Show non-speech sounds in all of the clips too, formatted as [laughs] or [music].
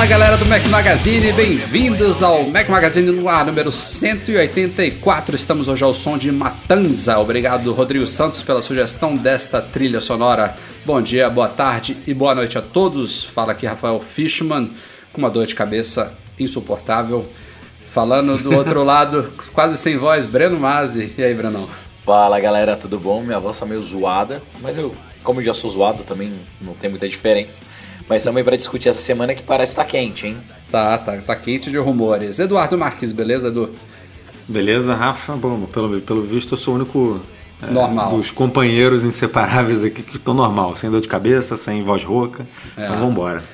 Fala galera do Mac Magazine, bem-vindos ao Mac Magazine no ar número 184. Estamos hoje ao som de Matanza. Obrigado, Rodrigo Santos, pela sugestão desta trilha sonora. Bom dia, boa tarde e boa noite a todos. Fala aqui Rafael Fishman, com uma dor de cabeça insuportável. Falando do outro [laughs] lado, quase sem voz, Breno Mazzi. E aí, Brenão? Fala galera, tudo bom? Minha voz tá meio zoada, mas eu, como eu já sou zoado, também não tem muita diferença. Mas também para discutir essa semana que parece estar tá quente, hein? Tá, tá, tá quente de rumores. Eduardo Marques, beleza, Edu? Beleza, Rafa? Bom, pelo, pelo visto eu sou o único é, Normal. dos companheiros inseparáveis aqui que estou normal, sem dor de cabeça, sem voz rouca. É. Então vambora.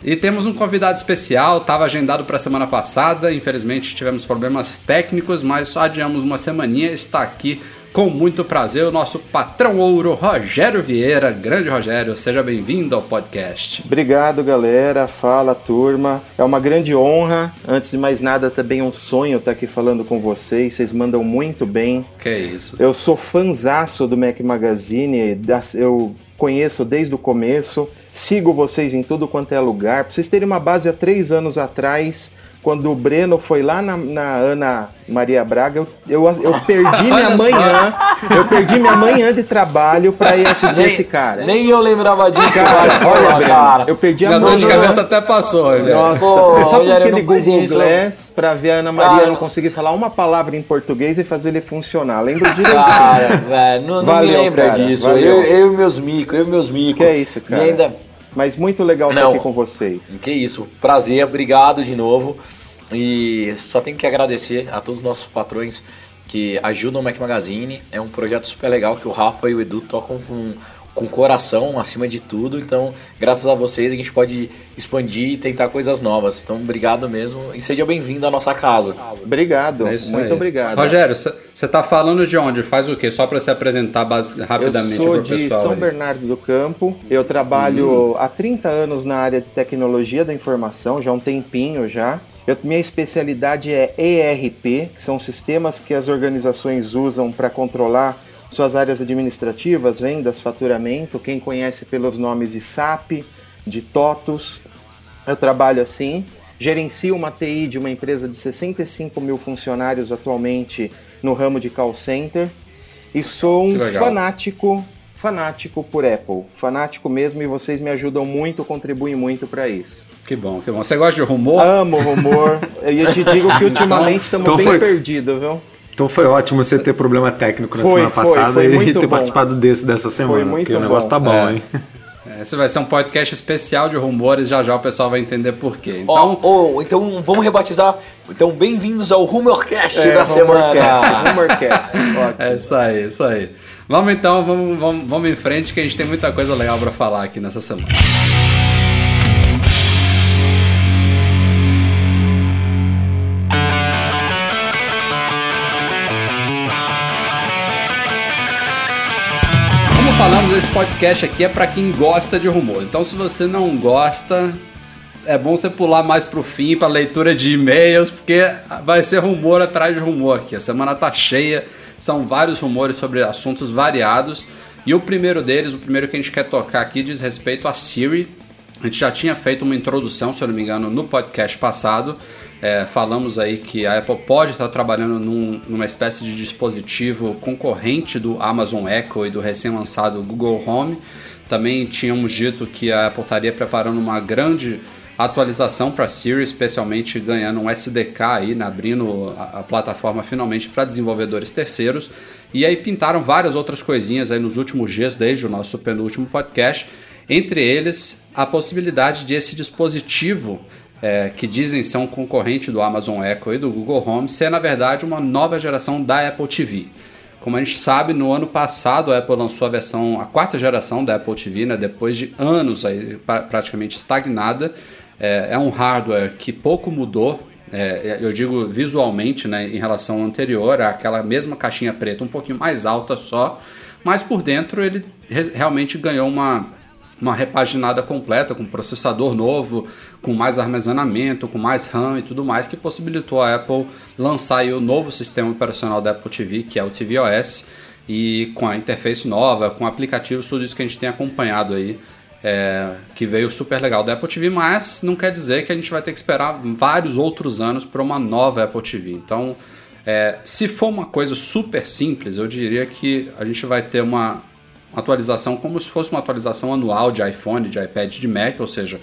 E temos um convidado especial, estava agendado para a semana passada, infelizmente tivemos problemas técnicos, mas só adiamos uma semaninha, está aqui com muito prazer o nosso patrão ouro, Rogério Vieira. Grande Rogério, seja bem-vindo ao podcast. Obrigado, galera. Fala, turma. É uma grande honra. Antes de mais nada, também um sonho estar aqui falando com vocês. Vocês mandam muito bem. Que isso. Eu sou fanzaço do Mac Magazine. Eu conheço desde o começo. Sigo vocês em tudo quanto é lugar. Pra vocês terem uma base há três anos atrás, quando o Breno foi lá na, na Ana Maria Braga, eu, eu, eu perdi [laughs] minha manhã. Eu perdi minha manhã de trabalho pra ir assistir esse cara. Nem eu lembrava disso, Cara, cara. olha, Breno, cara. eu perdi a Minha dor de cabeça até passou, Rogério. Nossa, Pô, só com aquele Google isso. Glass pra ver a Ana Maria Cara, não conseguir falar uma palavra em português e fazer ele funcionar. Lembro direitinho. Cara, velho, não, não Valeu, me lembra cara, disso. valeu. Eu, eu e meus micos, eu e meus micos. Que é isso, cara. E ainda, Mas muito legal estar Não. aqui com vocês. Que isso, prazer, obrigado de novo. E só tenho que agradecer a todos os nossos patrões que ajudam o Mac Magazine. É um projeto super legal que o Rafa e o Edu tocam com, com coração acima de tudo. Então, graças a vocês, a gente pode expandir e tentar coisas novas. Então, obrigado mesmo e seja bem-vindo à nossa casa. Obrigado, É muito aí. obrigado. Rogério, você tá falando de onde? Faz o quê? Só para se apresentar base- Eu rapidamente sou pro de pessoal. São aí. Bernardo do Campo. Eu trabalho há 30 anos na área de tecnologia da informação, já há um tempinho já. Eu- minha especialidade é ERP, que são sistemas que as organizações usam para controlar suas áreas administrativas, vendas, faturamento. Quem conhece pelos nomes de SAP, de TOTUS. Eu trabalho assim. Gerencio uma TI de uma empresa de 65 mil funcionários atualmente no ramo de call center. E sou um fanático, fanático por Apple. Fanático mesmo e vocês me ajudam muito, contribuem muito para isso. Que bom, que bom. Você gosta de rumor? Amo rumor. e eu te digo que [laughs] ultimamente estamos Então bem foi- perdidos, viu? Então foi ótimo você ter problema técnico na Foi, semana foi, passada foi e muito ter bom. participado desse dessa semana, muito porque o negócio bom. tá bom, É. hein? Esse vai ser um podcast especial de rumores, já já o pessoal vai entender por quê. Então, ó, então vamos rebatizar. Então, bem-vindos ao Rumorcast É, da semana. Rumorcast, [laughs] Rumorcast. Ótimo. É isso aí, isso aí. Vamos então, vamos, vamos, vamos em frente que a gente tem muita coisa legal pra falar aqui nessa semana. Esse podcast aqui é pra quem gosta de rumor. Então, se você não gosta, é bom você pular mais pro fim, pra leitura de e-mails, porque vai ser rumor atrás de rumor aqui. A semana tá cheia, são vários rumores sobre assuntos variados. E o primeiro deles, o primeiro que a gente quer tocar aqui, diz respeito a Siri. A gente já tinha feito uma introdução, se eu não me engano, no podcast passado. É, falamos aí que a Apple pode estar trabalhando num- numa espécie de dispositivo concorrente do Amazon Echo e do recém-lançado Google Home. Também tínhamos dito que a Apple estaria preparando uma grande atualização para Siri, especialmente ganhando um SDK aí, né, abrindo a, a plataforma finalmente para desenvolvedores terceiros. E aí pintaram várias outras coisinhas aí nos últimos dias, desde o nosso penúltimo podcast. Entre eles, a possibilidade de esse dispositivo é, que dizem ser um concorrente do Amazon Echo e do Google Home, ser na verdade uma nova geração da Apple TV. Como a gente sabe, no ano passado a Apple lançou a versão, a quarta geração da Apple TV, né, depois de anos aí, pra, praticamente estagnada. É, é, um hardware que pouco mudou, é, eu digo visualmente, né, em relação ao anterior, aquela mesma caixinha preta, um pouquinho mais alta só, mas por dentro ele re realmente ganhou uma uma repaginada completa com processador novo, com mais armazenamento, com mais RAM e tudo mais, que possibilitou a Apple lançar o novo sistema operacional da Apple TV, que é o tvOS, e com a interface nova, com aplicativos, tudo isso que a gente tem acompanhado aí, é, que veio super legal da Apple TV, mas não quer dizer que a gente vai ter que esperar vários outros anos para uma nova Apple TV. Então, é, se for uma coisa super simples, eu diria que a gente vai ter uma uma atualização como se fosse uma atualização anual de iPhone, de iPad, de Mac, ou seja,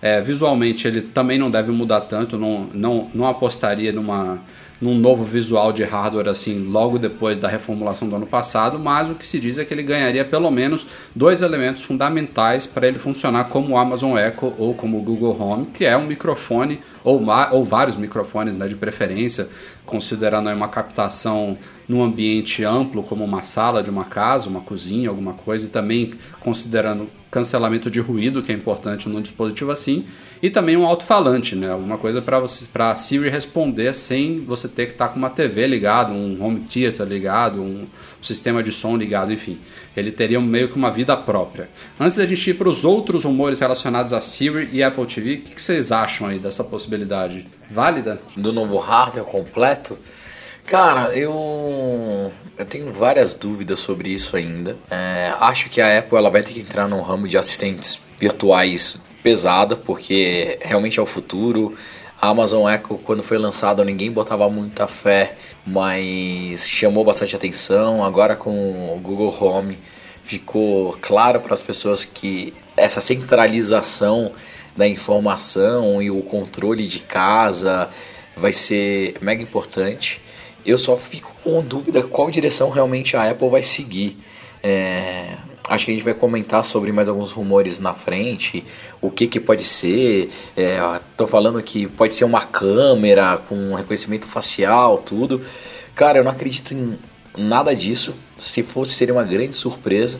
é, visualmente ele também não deve mudar tanto, não, não, não apostaria numa, num novo visual de hardware assim logo depois da reformulação do ano passado, mas o que se diz é que ele ganharia pelo menos dois elementos fundamentais para ele funcionar como o Amazon Echo ou como o Google Home, que é um microfone ou, ou vários microfones né, de preferência, considerando uma captação num ambiente amplo, como uma sala de uma casa, uma cozinha, alguma coisa, e também considerando cancelamento de ruído, que é importante num dispositivo assim, e também um alto-falante, né? Alguma coisa para você para Siri responder sem você ter que estar tá com uma TV ligada, um home theater ligado, um, sistema de som ligado, enfim. Ele teria meio que uma vida própria. Antes da gente ir para os outros rumores relacionados a Siri e Apple TV, o que, que vocês acham aí dessa possibilidade? Válida? Do novo hardware completo? Cara, eu, eu tenho várias dúvidas sobre isso ainda. É, acho que a Apple ela vai ter que entrar num ramo de assistentes virtuais pesada, porque realmente é o futuro. A Amazon Echo, quando foi lançada, ninguém botava muita fé, mas chamou bastante atenção. Agora com o Google Home, ficou claro para as pessoas que essa centralização da informação e o controle de casa vai ser mega importante. Eu só fico com dúvida qual direção realmente a Apple vai seguir. É, acho que a gente vai comentar sobre mais alguns rumores na frente, o que, que pode ser. Estou é, falando que pode ser uma câmera com reconhecimento facial, tudo. Cara, eu não acredito em nada disso. Se fosse, seria uma grande surpresa.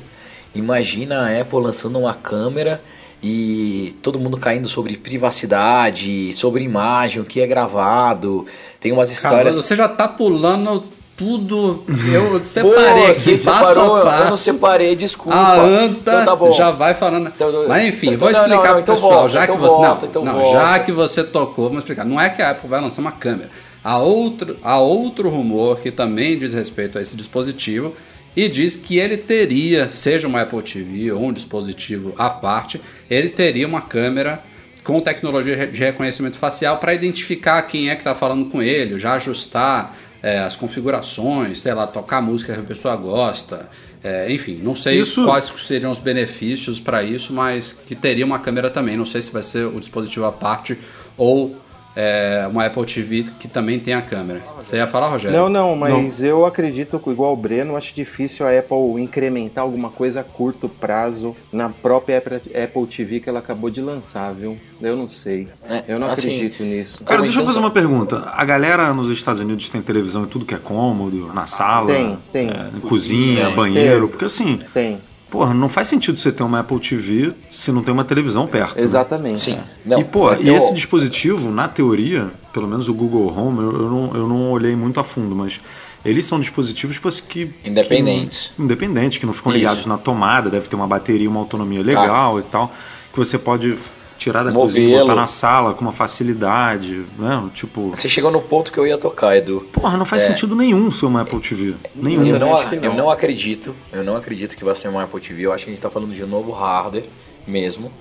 Imagina a Apple lançando uma câmera e todo mundo caindo sobre privacidade, sobre imagem, o que é gravado. Tem umas histórias. você já tá pulando tudo. [laughs] Eu separei Pô, aqui, separou, Eu não separei, desculpa. A anta então tá já vai falando. Então, Mas enfim, então, vou explicar não, não, então pro pessoal, volta, já que você. Volta, não, não já que você tocou, vamos explicar. Não é que a Apple vai lançar uma câmera. Há outro, há outro rumor que também diz respeito a esse dispositivo e diz que ele teria, seja uma Apple TV ou um dispositivo à parte, ele teria uma câmera com tecnologia de reconhecimento facial para identificar quem é que está falando com ele, já ajustar é, as configurações, sei lá, tocar música que a pessoa gosta, é, enfim, não sei isso... quais seriam os benefícios para isso, mas que teria uma câmera também. Não sei se vai ser o dispositivo à parte ou é, uma Apple TV que também tem a câmera. Você ia falar, Rogério? Não, não, mas não. eu acredito que, igual o Breno, acho difícil a Apple incrementar alguma coisa a curto prazo na própria Apple TV que ela acabou de lançar, viu? Eu não sei. É, eu não assim, acredito nisso. Cara, deixa eu fazer uma pergunta. A galera nos Estados Unidos tem televisão e tudo que é cômodo, na sala? Tem, tem. É, cozinha, tem, banheiro, tem, porque assim. Tem Porra, não faz sentido você ter uma Apple TV se não tem uma televisão perto. Né? Exatamente. Né? Sim. Não, e, pô, e esse dispositivo, na teoria, pelo menos o Google Home, eu, eu, não, eu não olhei muito a fundo, mas eles são dispositivos que. Independentes. Que, independentes, que não ficam ligados Isso. na tomada, deve ter uma bateria, uma autonomia legal ah. e tal. Que você pode tirar da cozinha, botar na sala com uma facilidade, né? Tipo. Você chegou no ponto que eu ia tocar, Edu. Porra, não faz é... sentido nenhum ser uma Apple TV. Nenhum. Eu não, eu não acredito, eu não acredito que vai ser uma Apple TV. Eu acho que a gente tá falando de um novo hardware mesmo.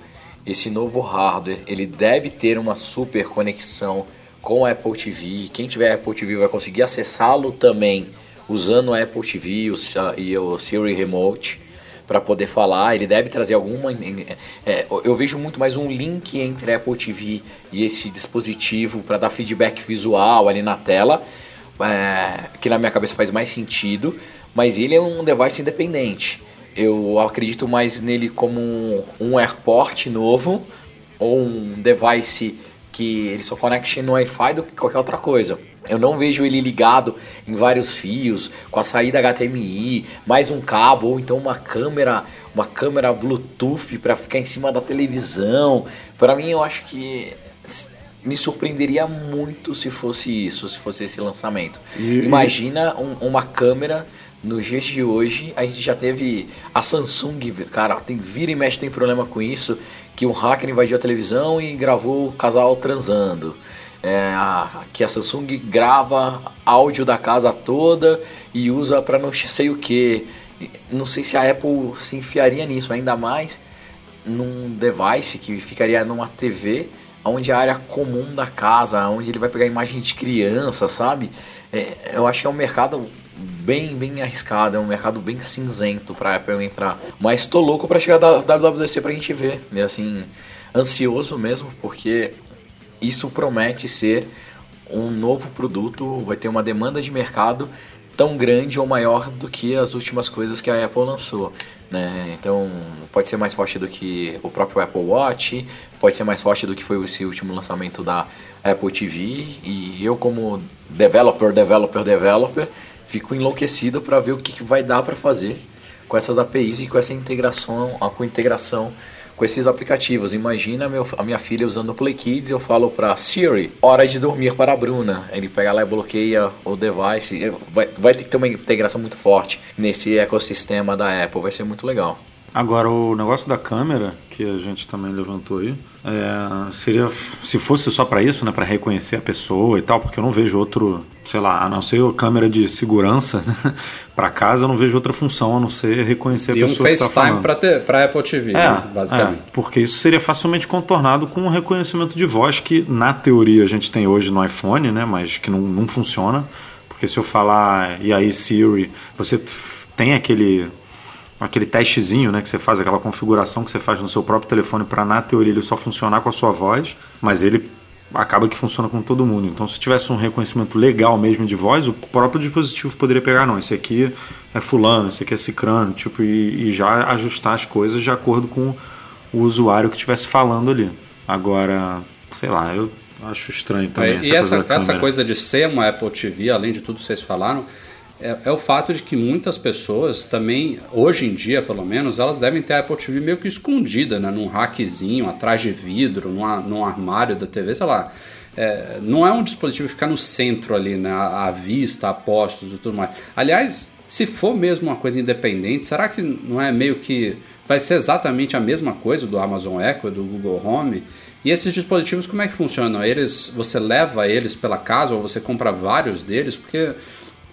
Esse novo hardware, ele deve ter uma super conexão com a Apple TV. Quem tiver Apple TV vai conseguir acessá-lo também usando a Apple TV e o Siri Remote para poder falar. Ele deve trazer alguma. É, eu vejo muito mais um link entre a Apple TV e esse dispositivo para dar feedback visual ali na tela, é, que na minha cabeça faz mais sentido. Mas ele é um device independente. Eu acredito mais nele como um, um AirPort novo ou um device que ele só conecte no Wi-Fi do que qualquer outra coisa. Eu não vejo ele ligado em vários fios, com a saída HDMI, mais um cabo ou então uma câmera, uma câmera Bluetooth para ficar em cima da televisão. Para mim, eu acho que me surpreenderia muito se fosse isso, se fosse esse lançamento. E, Imagina um, uma câmera nos dias de hoje, a gente já teve a Samsung, cara, tem vira e mexe tem problema com isso, que um hacker invadiu a televisão e gravou o casal transando. É, a, que a Samsung grava áudio da casa toda e usa para não sei o que. Não sei se a Apple se enfiaria nisso, ainda mais num device que ficaria numa TV onde a área comum da casa, onde ele vai pegar imagem de criança, sabe? É, eu acho que é um mercado bem, bem arriscado, é um mercado bem cinzento para Apple entrar. Mas tô louco para chegar da WWDC pra gente ver, né? Assim, ansioso mesmo, porque isso promete ser um novo produto, vai ter uma demanda de mercado tão grande ou maior do que as últimas coisas que a Apple lançou. Né? Então, pode ser mais forte do que o próprio Apple Watch, pode ser mais forte do que foi esse último lançamento da Apple TV. E eu, como developer, developer, developer, fico enlouquecido para ver o que, vai dar para fazer com essas APIs e com essa integração, com integração com esses aplicativos. Imagina meu, a minha filha usando o Play Kids, eu falo para Siri, hora de dormir para a Bruna. Ele pega lá e bloqueia o device. Vai, vai ter que ter uma integração muito forte nesse ecossistema da Apple, vai ser muito legal. Agora, o negócio da câmera, que a gente também levantou aí, é, seria, se fosse só para isso, né, para reconhecer a pessoa e tal, porque eu não vejo outro, sei lá, a não ser a câmera de segurança [laughs] né, para casa, eu não vejo outra função a não ser reconhecer a e pessoa um que está falando. FaceTime para Apple TV, é, né, basicamente. É, porque isso seria facilmente contornado com o reconhecimento de voz que, na teoria, a gente tem hoje no iPhone, né, mas que não, não funciona, porque se eu falar, e aí Siri, você tem aquele aquele testezinho, né, que você faz, aquela configuração que você faz no seu próprio telefone para na teoria ele só funcionar com a sua voz, mas ele acaba que funciona com todo mundo. Então, se tivesse um reconhecimento legal mesmo de voz, o próprio dispositivo poderia pegar, não, esse aqui é fulano, esse aqui é cicrano, tipo, e, e já ajustar as coisas de acordo com o usuário que estivesse falando ali. Agora, sei lá, eu acho estranho também. É, essa e essa, coisa essa coisa de ser uma Apple TV, além de tudo que vocês falaram, é, é, o fato de que muitas pessoas também, hoje em dia pelo menos, elas devem ter a Apple TV meio que escondida, né? Num rackzinho, atrás de vidro, numa, num armário da TV, sei lá. É, não é um dispositivo que fica no centro ali, né? À vista, a postos e tudo mais. Aliás, se for mesmo uma coisa independente, será que não é meio que vai ser exatamente a mesma coisa do Amazon Echo, do Google Home? E esses dispositivos como é que funcionam? Eles, você leva eles pela casa ou você compra vários deles? Porque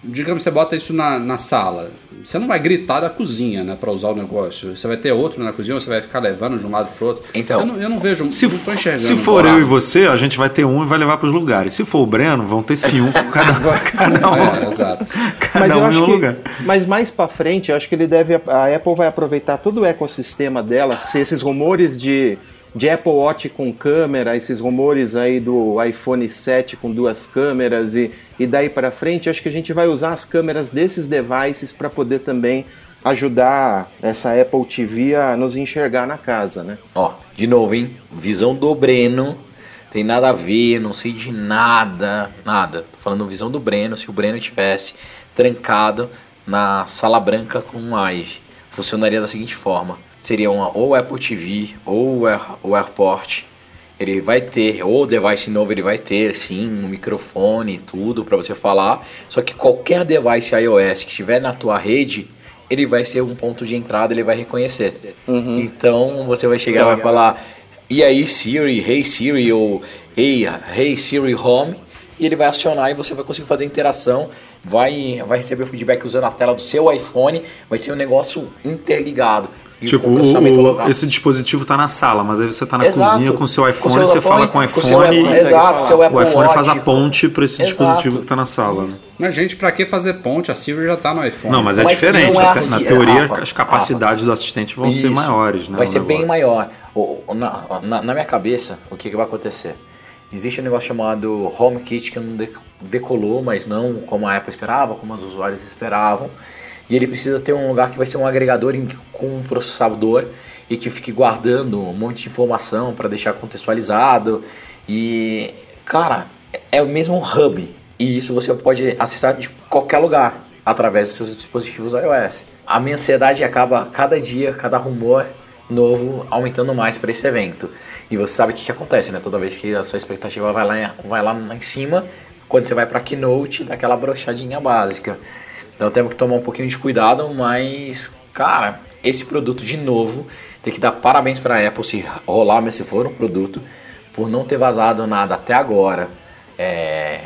digamos, você bota isso na, na sala, você não vai gritar da cozinha, né, para usar o negócio. Você vai ter outro na cozinha, ou você vai ficar levando de um lado para outro. Então, eu não, eu não vejo, se, não tô enxergando. Se for eu e você, a gente vai ter um e vai levar para os lugares. Se for o Breno, vão ter cinco cada, [laughs] cada um. É, exato. Cada mas um em um que, lugar. Mas mais para frente, eu acho que ele deve, a Apple vai aproveitar todo o ecossistema dela, se esses rumores de de Apple Watch com câmera, esses rumores aí do iPhone 7 com duas câmeras e, e daí para frente, acho que a gente vai usar as câmeras desses devices para poder também ajudar essa Apple TV a nos enxergar na casa, né? Ó, de novo, hein? Visão do Breno. Tem nada a ver, não sei de nada, nada. Tô falando visão do Breno, se o Breno tivesse trancado na sala branca com um live, funcionaria da seguinte forma seria uma, ou Apple TV ou o AirPort. Ele vai ter, ou o device novo ele vai ter sim um microfone e tudo para você falar. Só que qualquer device iOS que estiver na tua rede, ele vai ser um ponto de entrada, ele vai reconhecer. Uhum. Então você vai chegar e vai falar, e aí Siri, Hey Siri ou Hey, hey Siri Home, e ele vai acionar e você vai conseguir fazer interação vai, vai receber o feedback usando a tela do seu iPhone, vai ser um negócio interligado tipo, o, esse dispositivo está na sala, mas aí você está na Exato. cozinha com o seu iPhone, com seu você iPhone, fala com o iPhone, com seu, Exato, seu o iPhone faz a ponte para esse Exato. dispositivo que está na sala. Né? Mas, gente, para que fazer ponte? A Siri já está no iPhone. Não, mas é mas diferente. É assim, na teoria, Rafa, as capacidades Rafa, do assistente vão isso, ser maiores. Né, vai ser negócio. bem maior. Na, na, na, minha cabeça, o que, que vai acontecer? Existe um negócio chamado HomeKit que não decolou, mas não como a Apple esperava, como os usuários esperavam e ele precisa ter um lugar que vai ser um agregador com um processador e que fique guardando um monte de informação para deixar contextualizado E, cara, é o mesmo hub. E isso você pode acessar de qualquer lugar através dos seus dispositivos iOS. A minha ansiedade acaba cada dia, cada rumor novo aumentando mais para esse evento. E você sabe o que, que acontece, né? Toda vez que a sua expectativa vai lá, vai lá, em cima, quando você vai para Keynote, dá aquela brochadinha básica. Então temos que tomar um pouquinho de cuidado, mas, cara, esse produto de novo, tem que dar parabéns para a Apple se rolar, mas se for um produto, por não ter vazado nada até agora. É,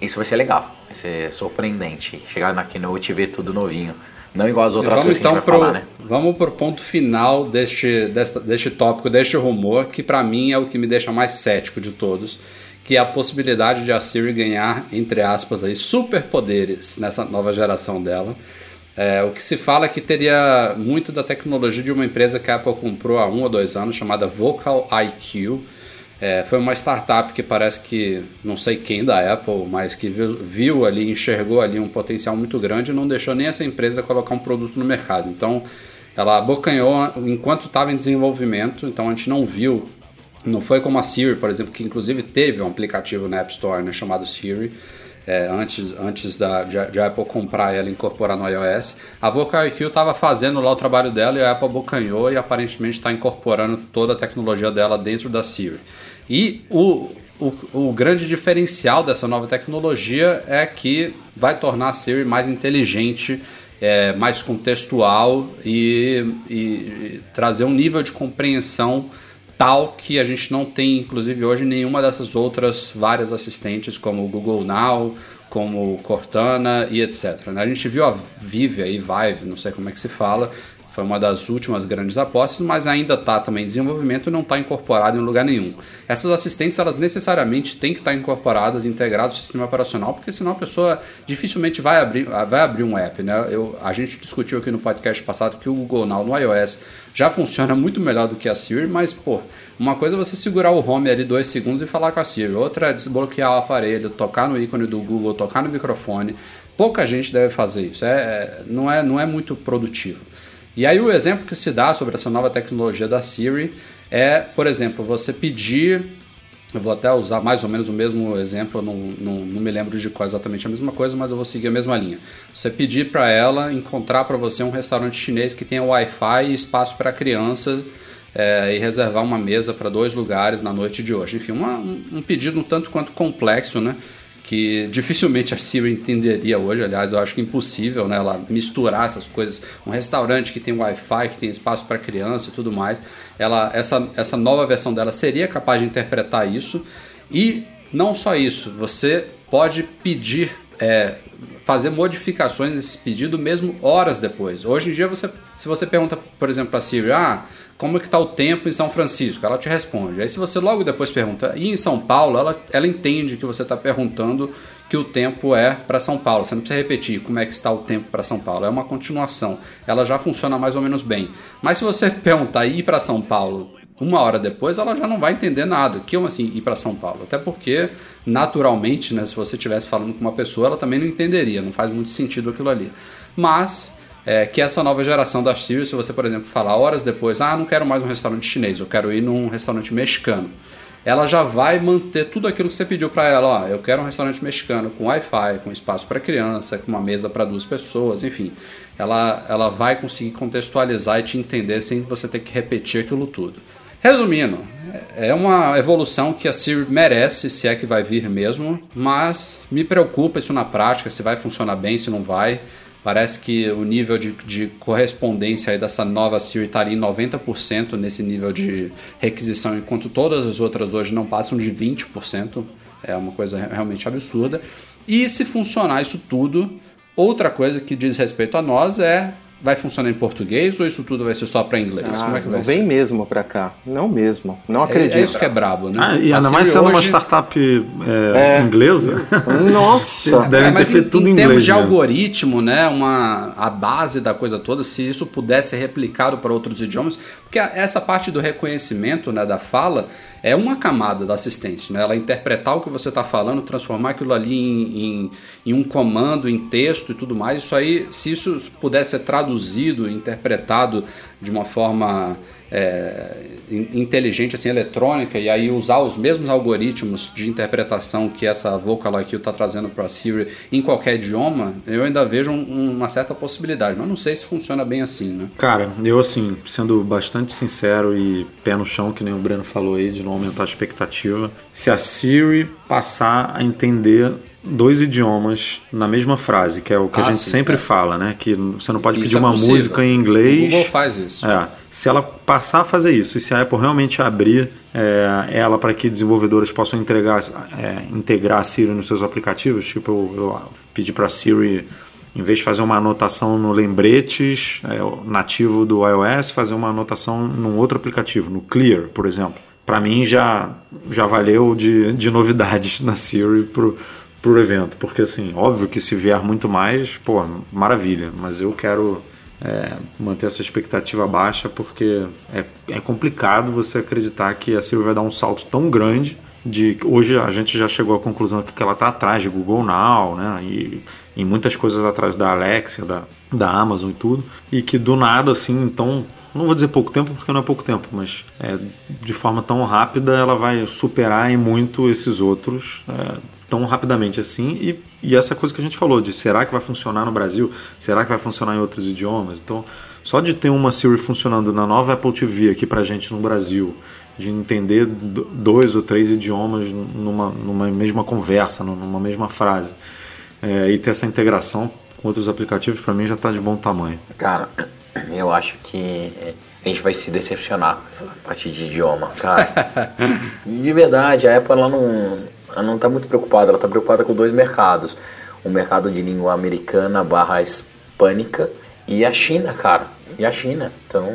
isso vai ser legal, vai ser surpreendente. Chegar na Keynote e ver tudo novinho. Não igual as outras vamos coisas então que a gente vai pro, falar, né? Vamos pro ponto final deste, desta, deste tópico, deste rumor, que para mim é o que me deixa mais cético de todos, que é a possibilidade de a Siri ganhar, entre aspas, aí, superpoderes nessa nova geração dela. É, o que se fala é que teria muito da tecnologia de uma empresa que a Apple comprou há um ou dois anos, chamada Vocal IQ. É, foi uma startup que parece que, não sei quem da Apple, mas que viu, viu, ali, enxergou ali um potencial muito grande e não deixou nem essa empresa colocar um produto no mercado. Então, ela abocanhou enquanto estava em desenvolvimento, então a gente não viu, não foi como a Siri, por exemplo, que inclusive teve um aplicativo na App Store né, chamado Siri, é, antes, antes da, de, de, a Apple comprar ela e incorporar no iOS. A Vocal IQ estava fazendo lá o trabalho dela e a Apple abocanhou e aparentemente está incorporando toda a tecnologia dela dentro da Siri. E o, o, o, grande diferencial dessa nova tecnologia é que vai tornar a Siri mais inteligente, é, mais contextual e, e, e trazer um nível de compreensão tal que a gente não tem, inclusive hoje, nenhuma dessas outras várias assistentes, como o Google Now, como Cortana e etc. Né? A gente viu a Vive aí, Vive, não sei como é que se fala, foi uma das últimas grandes apostas, mas ainda está também em desenvolvimento e não está incorporado em lugar nenhum. Essas assistentes, elas necessariamente têm que estar incorporadas, integradas no sistema operacional, porque senão a pessoa dificilmente vai abrir, vai abrir um app. Né? Eu, a gente discutiu aqui no podcast passado que o Google Now no iOS já funciona muito melhor do que a Siri, mas, pô, uma coisa é você segurar o home ali dois segundos e falar com a Siri, outra é desbloquear o aparelho, tocar no ícone do Google, tocar no microfone. Pouca gente deve fazer isso, é, é não, é, não é muito produtivo. E aí o exemplo que se dá sobre essa nova tecnologia da Siri é, por exemplo, você pedir, eu vou até usar mais ou menos o mesmo exemplo, não, não, não me lembro de qual exatamente a mesma coisa, mas eu vou seguir a mesma linha. Você pedir para ela encontrar para você um restaurante chinês que tenha Wi-Fi e espaço para criança é, e reservar uma mesa para dois lugares na noite de hoje. Enfim, uma, um pedido um tanto quanto complexo, né? Que dificilmente a Siri entenderia hoje, aliás, eu acho que é impossível né, ela misturar essas coisas. Um restaurante que tem Wi-Fi, que tem espaço para criança e tudo mais, ela, essa, essa nova versão dela seria capaz de interpretar isso. E não só isso, você pode pedir, é, fazer modificações nesse pedido mesmo horas depois. Hoje em dia, você, se você pergunta, por exemplo, para a Siri, ah, como é que está o tempo em São Francisco? Ela te responde. Aí se você logo depois pergunta, e em São Paulo, ela, ela entende que você está perguntando que o tempo é para São Paulo. Você não precisa repetir como é que está o tempo para São Paulo. É uma continuação. Ela já funciona mais ou menos bem. Mas se você [laughs] perguntar ir para São Paulo uma hora depois, ela já não vai entender nada. Que assim ir para São Paulo? Até porque, naturalmente, né, se você estivesse falando com uma pessoa, ela também não entenderia. Não faz muito sentido aquilo ali. Mas é, que essa nova geração da Siri, se você, por exemplo, falar horas depois, ah, não quero mais um restaurante chinês, eu quero ir num restaurante mexicano, ela já vai manter tudo aquilo que você pediu para ela. Ó, eu quero um restaurante mexicano com Wi-Fi, com espaço para criança, com uma mesa para duas pessoas, enfim. Ela, ela vai conseguir contextualizar e te entender sem você ter que repetir aquilo tudo. Resumindo, é uma evolução que a Siri merece, se é que vai vir mesmo, mas me preocupa isso na prática, se vai funcionar bem, se não vai. Parece que o nível de, de correspondência dessa nova Siri estaria em 90% nesse nível de requisição, enquanto todas as outras hoje não passam de 20%. É uma coisa realmente absurda. E se funcionar isso tudo, outra coisa que diz respeito a nós é vai funcionar em português ou isso tudo vai ser só para inglês? Ah, Como é que não vai vem ser? mesmo para cá. Não mesmo. Não acredito. É, é isso que é brabo, né? Ah, e ainda Siri mais sendo uma startup é, É. inglesa. Nossa. [laughs] É, mas ter feito em, tudo em em termos inglês. de né? algoritmo, né, uma, a base da coisa toda, se isso pudesse ser replicado para outros idiomas, porque essa parte do reconhecimento né, da fala é uma camada da assistente, né, ela interpretar o que você está falando, transformar aquilo ali em, em, em um comando, em texto e tudo mais, isso aí, se isso pudesse ser traduzido, interpretado de uma forma é, inteligente, assim, eletrônica, e aí usar os mesmos algoritmos de interpretação que essa Vocal IQ está trazendo para a Siri em qualquer idioma, eu ainda vejo um, uma certa possibilidade, mas não sei se funciona bem assim, né? Cara, eu assim, sendo bastante sincero e pé no chão, que nem o Breno falou aí, de não aumentar a expectativa, se a Siri passar a entender dois idiomas na mesma frase, que é o que ah, a gente sim, sempre é. fala, né? Que você não pode isso pedir é uma possível. música em inglês. O Google faz isso. É. Se ela passar a fazer isso, e se a Apple realmente abrir é, ela para que desenvolvedores possam entregar, é, integrar a Siri nos seus aplicativos, tipo eu, eu pedi para a Siri em vez de fazer uma anotação no lembretes é, nativo do iOS, fazer uma anotação num outro aplicativo, no Clear, por exemplo. Para mim já, já valeu de, de novidades [laughs] na Siri pro, evento, porque assim, óbvio que se vier muito mais, pô, maravilha, mas eu quero é, manter essa expectativa baixa porque é, é complicado você acreditar que a Siri vai dar um salto tão grande de hoje a gente já chegou à conclusão que ela está atrás de Google Now, né, e em muitas coisas atrás da Alexa, da, da Amazon e tudo, e que do nada assim, então não vou dizer pouco tempo porque não é pouco tempo, mas é, de forma tão rápida ela vai superar em muito esses outros é, tão rapidamente assim. E, e essa coisa que a gente falou de será que vai funcionar no Brasil? Será que vai funcionar em outros idiomas? Então, só de ter uma Siri funcionando na nova Apple TV aqui pra gente no Brasil, de entender dois ou três idiomas numa, numa mesma conversa, numa mesma frase, é, e ter essa integração com outros aplicativos, para mim já está de bom tamanho. Cara, [clears throat] eu acho que a gente vai se decepcionar com essa parte de idioma, cara. [laughs] de verdade, a Apple ela não, ela não está muito preocupada, ela está preocupada com dois mercados. O mercado de língua americana barra hispânica e a China, cara e a China. Então,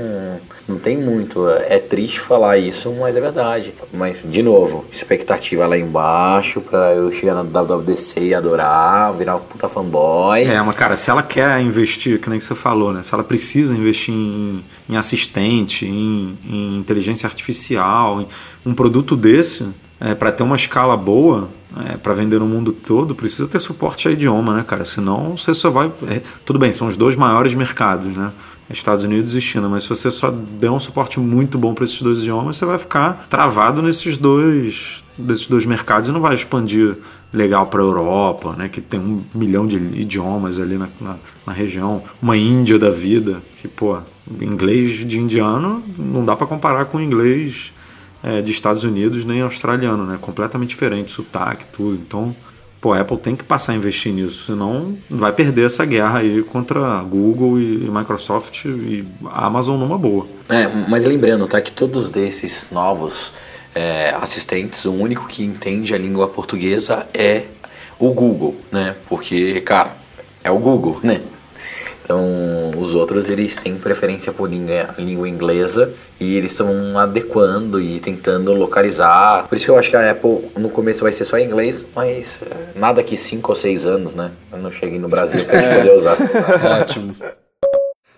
não tem muito. É triste falar isso, mas é verdade. Mas, de novo, expectativa lá embaixo pra eu chegar na WWDC e adorar, virar um puta fanboy. É, mas cara, se ela quer investir, que nem você falou, né? Se ela precisa investir em, em assistente, em, em inteligência artificial, em um produto desse, é, para ter uma escala boa, é, para vender no mundo todo, precisa ter suporte a idioma, né, cara? Senão você só vai. É, tudo bem, são os dois maiores mercados, né? Estados Unidos e China, mas se você só der um suporte muito bom para esses dois idiomas, você vai ficar travado nesses dois, desses dois mercados e não vai expandir legal para a Europa, né, que tem um milhão de idiomas ali na, na, na, região, uma Índia da vida, que, pô, inglês de indiano não dá para comparar com inglês é, de Estados Unidos nem australiano, né, completamente diferente, sotaque, tudo, então pô, a Apple tem que passar a investir nisso, senão vai perder essa guerra aí contra Google e Microsoft e Amazon numa boa. É, mas lembrando, tá, que todos desses novos é, assistentes, o único que entende a língua portuguesa é o Google, né? Porque, cara, é o Google, né? Então, os outros eles têm preferência por língua, língua inglesa e eles estão adequando e tentando localizar. Por isso que eu acho que a Apple no começo vai ser só em inglês, mas é, nada que 5 ou 6 anos, né? Eu não cheguei no Brasil para [laughs] é. poder usar. [laughs] Ótimo.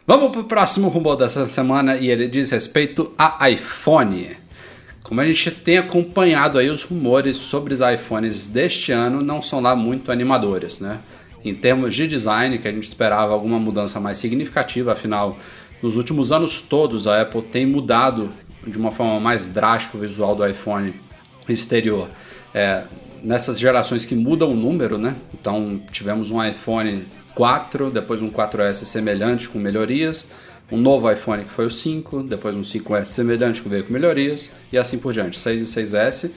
Vamos para o próximo rumor dessa semana e ele diz respeito a iPhone. Como a gente tem acompanhado aí os rumores sobre os iPhones deste ano, não são lá muito animadores, né? Em termos de design, que a gente esperava alguma mudança mais significativa, afinal, nos últimos anos todos a Apple tem mudado de uma forma mais drástica o visual do iPhone exterior. É, nessas gerações que mudam o número, né? Então tivemos um iPhone 4, depois um 4S semelhante com melhorias, um novo iPhone que foi o 5, depois um 5S semelhante que veio com melhorias e assim por diante, 6 e 6S.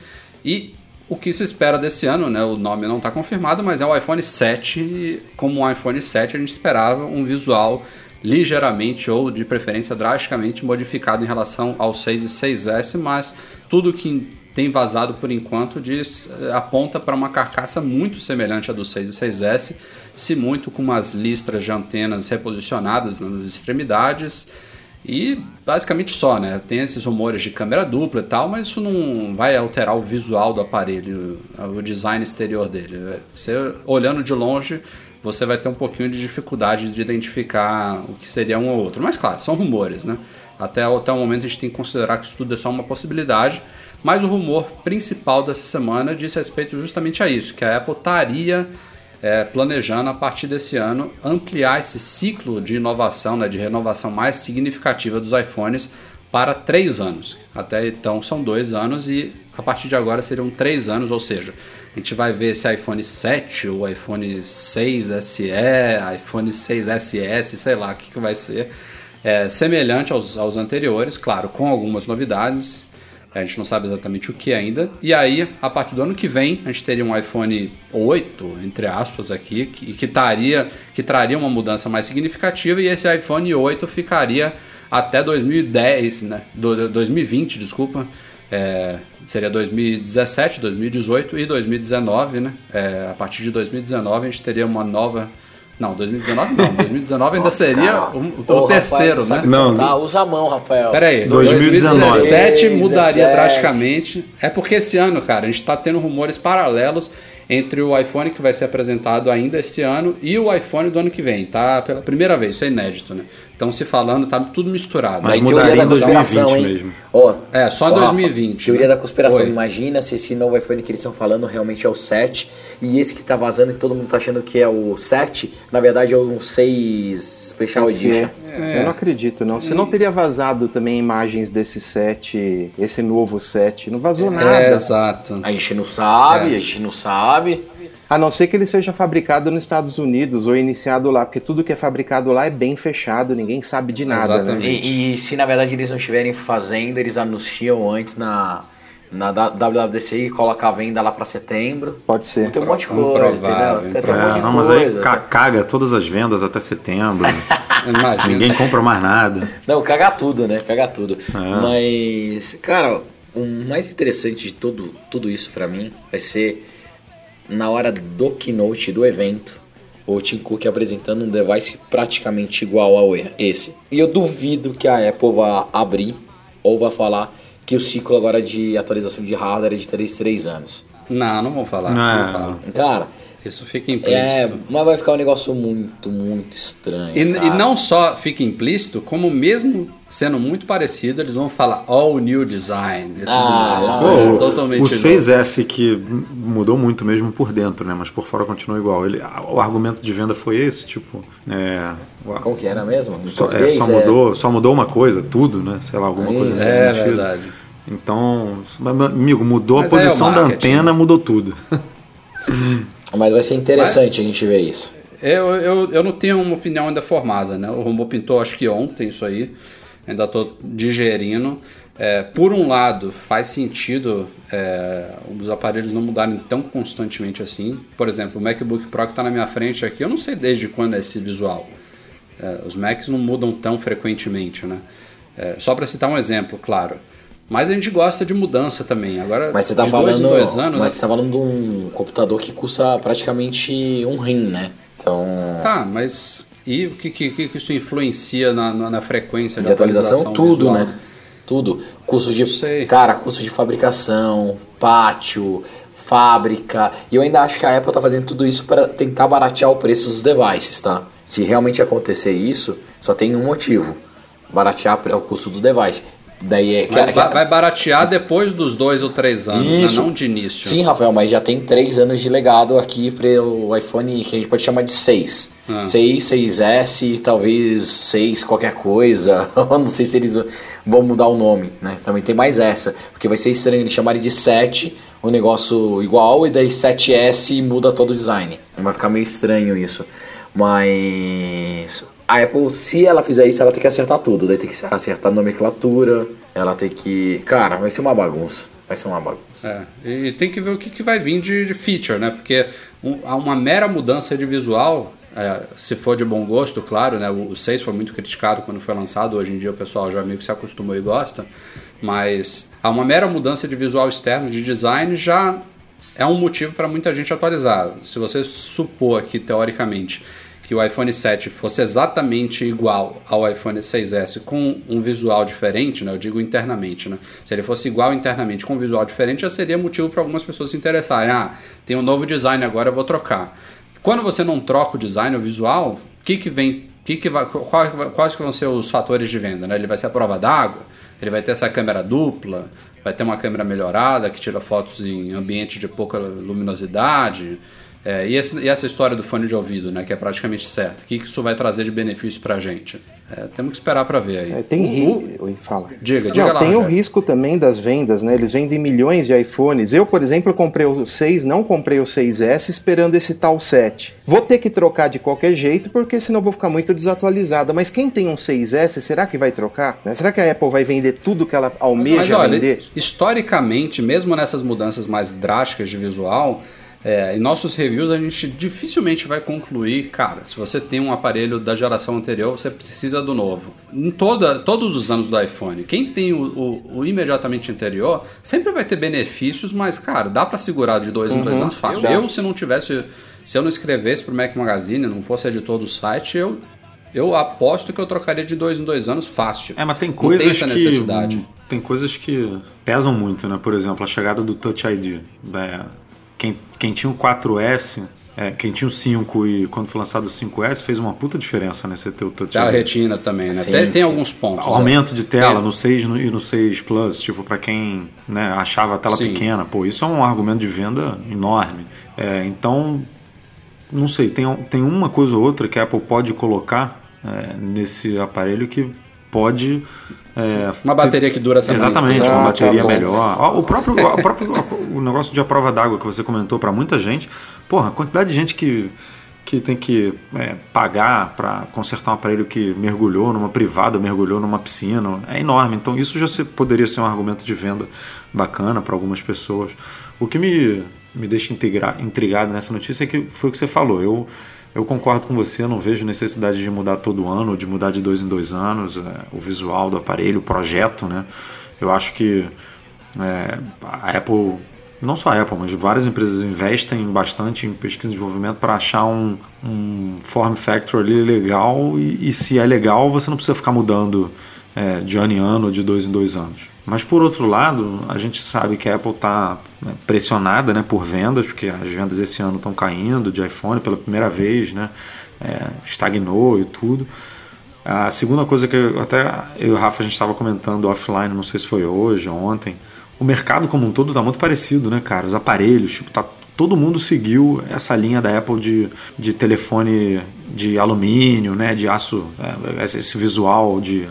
E o que se espera desse ano, né? O nome não está confirmado, mas é o iPhone 7. E como um iPhone 7, a gente esperava um visual ligeiramente ou de preferência drasticamente modificado em relação ao 6 e 6S, mas tudo que tem vazado por enquanto diz, eh, aponta para uma carcaça muito semelhante à do 6 e 6S, se muito com umas listras de antenas reposicionadas nas extremidades e basicamente só, né? Tem esses rumores de câmera dupla e tal, mas isso não vai alterar o visual do aparelho, o design exterior dele. Você olhando de longe, você vai ter um pouquinho de dificuldade de identificar o que seria um ou outro. Mas claro, são rumores, né? Até, até o momento a gente tem que considerar que isso tudo é só uma possibilidade. Mas o rumor principal dessa semana diz respeito justamente a isso, que a Apple estaria é, planejando a partir desse ano ampliar esse ciclo de inovação, né, de renovação mais significativa dos iPhones para três anos. Até então são dois anos e a partir de agora seriam três anos, ou seja, a gente vai ver esse iPhone 7, o iPhone 6 SE, iPhone 6 SS, sei lá o que, que vai ser, é, semelhante aos, aos anteriores, claro, com algumas novidades. A gente não sabe exatamente o que ainda. E aí, a partir do ano que vem, a gente teria um iPhone 8, entre aspas, aqui, que, que, taria, que traria uma mudança mais significativa, e esse iPhone 8 ficaria até 2010, né? Do, 2020, desculpa. É, seria 2017, 2018 e 2019, né? É, a partir de 2019 a gente teria uma nova. Não, 2019 não. 2019 ainda Nossa, seria o, o Ô, terceiro, Rafael, né? Não, Tá, usa a mão, Rafael. Pera aí, 2019. 2017 mudaria 17. drasticamente. É porque esse ano, cara, a gente está tendo rumores paralelos entre o iPhone que vai ser apresentado ainda esse ano e o iPhone do ano que vem, tá? Pela primeira vez, isso é inédito, né? Então se falando, tá tudo misturado. Mas Aí, teoria da em 2020 conspiração, hein? mesmo. Ó, É, só em ó, Rafa, 2020, Teoria né? da conspiração. Oi. Imagina se esse novo iPhone que eles estão falando realmente é o 7 e esse que tá vazando, que todo mundo tá achando que é o 7, na verdade é o 6 Special Esse Edition. é- Eu não acredito, não. Você não teria vazado também imagens desse set, esse novo set. Não vazou É, nada. exato. A gente não sabe, É. a gente não sabe. A não ser que ele seja fabricado nos Estados Unidos ou iniciado lá, porque tudo que é fabricado lá é bem fechado, ninguém sabe de nada, Exatamente. né? E, e se na verdade eles não estiverem fazendo, eles anunciam antes na, na WWDC e colocam a venda lá pra setembro. Pode ser. Tem um monte de Improvável, coisa, entendeu? Tem, tem um monte É, de não, mas aí coisa. ca- caga todas as vendas até setembro. [laughs] Imagina. Ninguém compra mais nada. Não, caga tudo, né? Caga tudo. É. Mas, cara, o mais interessante de tudo, tudo isso pra mim vai ser na hora do keynote do evento, o Tim Cook apresentando um device praticamente igual ao esse. E eu duvido que a Apple vá abrir ou vá falar que o ciclo agora de atualização de hardware é de 3 3 anos. Não, não vão falar. Não. Não falam. Cara, Isso fica implícito. é, mas vai ficar um negócio muito, muito estranho. E, e não só fica implícito, como mesmo sendo muito parecido, eles vão falar all new design. tudo Ah, mais. não. É totalmente o novo. 6S que mudou muito mesmo por dentro, né? Mas por fora continua igual. Ele, o argumento de venda foi esse, tipo, é, o- Como que era mesmo? Só, é, só é- mudou, só mudou uma coisa, tudo, né? Sei lá, alguma coisa nesse É sentido. verdade. Então, amigo, mudou Mas a é posição da antena, mudou tudo. [laughs] Mas vai ser interessante a gente ver isso. Eu, eu, eu não tenho uma opinião ainda formada, né? O Rombo pintou acho que ontem isso aí. Ainda estou digerindo. É, por um lado, faz sentido é, os aparelhos não mudarem tão constantemente assim. Por exemplo, o MacBook Pro que está na minha frente aqui, eu não sei desde quando é esse visual. É, os Macs não mudam tão frequentemente, né? É, só para citar um exemplo, claro. Mas a gente gosta de mudança também. Agora, Mas você tá de falando. dois dois anos, mas você tá falando de um computador que custa praticamente um rim, né? Então. Tá, mas e o que, que, que isso influencia na, na, na frequência de, de atualização, tudo, visual? né? Tudo. Custos de. Sei. Cara, custos de fabricação, pátio, fábrica. E eu ainda acho que a Apple tá fazendo tudo isso para tentar baratear o preço dos devices, tá? Se realmente acontecer isso, só tem um motivo: baratear o custo do device. Daí é. Mas vai, vai baratear depois dos dois ou três anos, né? Isso. não de início. Sim, Rafael, mas já tem três anos de legado aqui para o iPhone que a gente pode chamar de 6. Ah. 6, 6S, talvez 6 qualquer coisa. [laughs] Não sei se eles vão mudar o nome, né? Também tem mais essa, porque vai ser estranho eles chamarem de 7, um negócio igual, e daí 7S muda todo o design. Vai ficar meio estranho isso. Mas a Apple, se ela fizer isso, ela tem que acertar tudo. Daí tem que acertar a nomenclatura, ela tem que. Cara, vai ser uma bagunça. Vai ser uma bagunça. É, e tem que ver o que, que vai vir de, de feature, né? Porque um- uma mera mudança de visual, é, se for de bom gosto, claro, né? O, o 6 foi muito criticado quando foi lançado, hoje em dia o pessoal já meio que se acostumou e gosta, mas há uma mera mudança de visual externo, de design, já é um motivo para muita gente atualizar. Se você supor aqui, teoricamente, que o iPhone 7 fosse exatamente igual ao iPhone 6S com um visual diferente, né? eu digo internamente, né? se ele fosse igual internamente com um visual diferente, já seria motivo para algumas pessoas se interessarem. Ah, tem um novo design agora, eu vou trocar. Quando você não troca o design, o visual, o que, que vem, que que vai, quais, que vão ser os fatores de venda? Né? Ele vai ser a prova d'água? Ele vai ter essa câmera dupla? Vai ter uma câmera melhorada que tira fotos em ambiente de pouca luminosidade? É, e, esse- e essa história do fone de ouvido, né, que é praticamente certo, o que, que isso vai trazer de benefício pra gente? É, temos que esperar pra ver aí. É, tem O-. Oi, fala. Diga, diga Não, lá, tem o Rogério. risco também das vendas, né? Eles vendem milhões de iPhones. Eu, por exemplo, comprei o 6, não comprei o 6S esperando esse tal 7. Vou ter que trocar de qualquer jeito, porque senão vou ficar muito desatualizada. Mas quem tem um 6S, será que vai trocar? Né? Será que a Apple vai vender tudo que ela Mas almeja olha, vender? historicamente, mesmo nessas mudanças mais drásticas de visual, é, em nossos reviews a gente dificilmente vai concluir, cara, se você tem um aparelho da geração anterior, você precisa do novo. Em toda, todos os anos do iPhone, quem tem o, o- o imediatamente anterior sempre vai ter benefícios, mas, cara, dá pra segurar de dois em dois anos fácil. Dá. Eu, se não tivesse, se eu não escrevesse pro Mac Magazine, não fosse editor do site, eu, eu aposto que eu trocaria de dois em dois anos fácil. É, mas tem Não coisas essa que necessidade. tem coisas que pesam muito, né? Por exemplo, a chegada do Touch ID. É, quem, quem tinha o 4S, é, quem tinha o 5 e quando foi lançado o 5S fez uma puta diferença, né? Você ter o Touch Tela ID. retina também, né? Sim, tem, tem sim. alguns pontos. né? Aumento de tela É. no 6 no- e no 6 Plus, tipo, pra quem né, achava a tela Sim. pequena, pô, isso é um argumento de venda enorme. É, então, não sei, tem, tem uma coisa ou outra que a Apple pode colocar é, nesse aparelho que pode. é, Uma bateria que dura essa Exatamente, Ah, uma tá bateria bom. melhor. O próprio, o próprio o negócio de a prova d'água que você comentou para muita gente, porra, a quantidade de gente que, que tem que é, pagar para consertar um aparelho que mergulhou numa privada, mergulhou numa piscina, é enorme. Então isso já se- poderia ser um argumento de venda bacana para algumas pessoas. O que me, me deixa intriga- intrigado nessa notícia é que foi o que você falou. Eu eu concordo com você, eu não vejo necessidade de mudar todo ano, de mudar de dois em dois anos, é, o visual do aparelho, o projeto, né? Eu acho que é, a Apple, não só a Apple, mas várias empresas investem bastante em pesquisa e desenvolvimento para achar um, um form factor ali legal e, e se é legal você não precisa ficar mudando é, de ano em ano ou de dois em dois anos. Mas por outro lado, a gente sabe que a Apple está pressionada né, por vendas, porque as vendas esse ano estão caindo de iPhone pela primeira vez, né, é, estagnou e tudo. A segunda coisa que eu, até eu e o Rafa a gente estava comentando offline, não sei se foi hoje ou ontem, o mercado como um todo está muito parecido, né, cara? Os aparelhos, tipo, tá, todo mundo seguiu essa linha da Apple de, de telefone de alumínio, né, de aço, é, esse visual de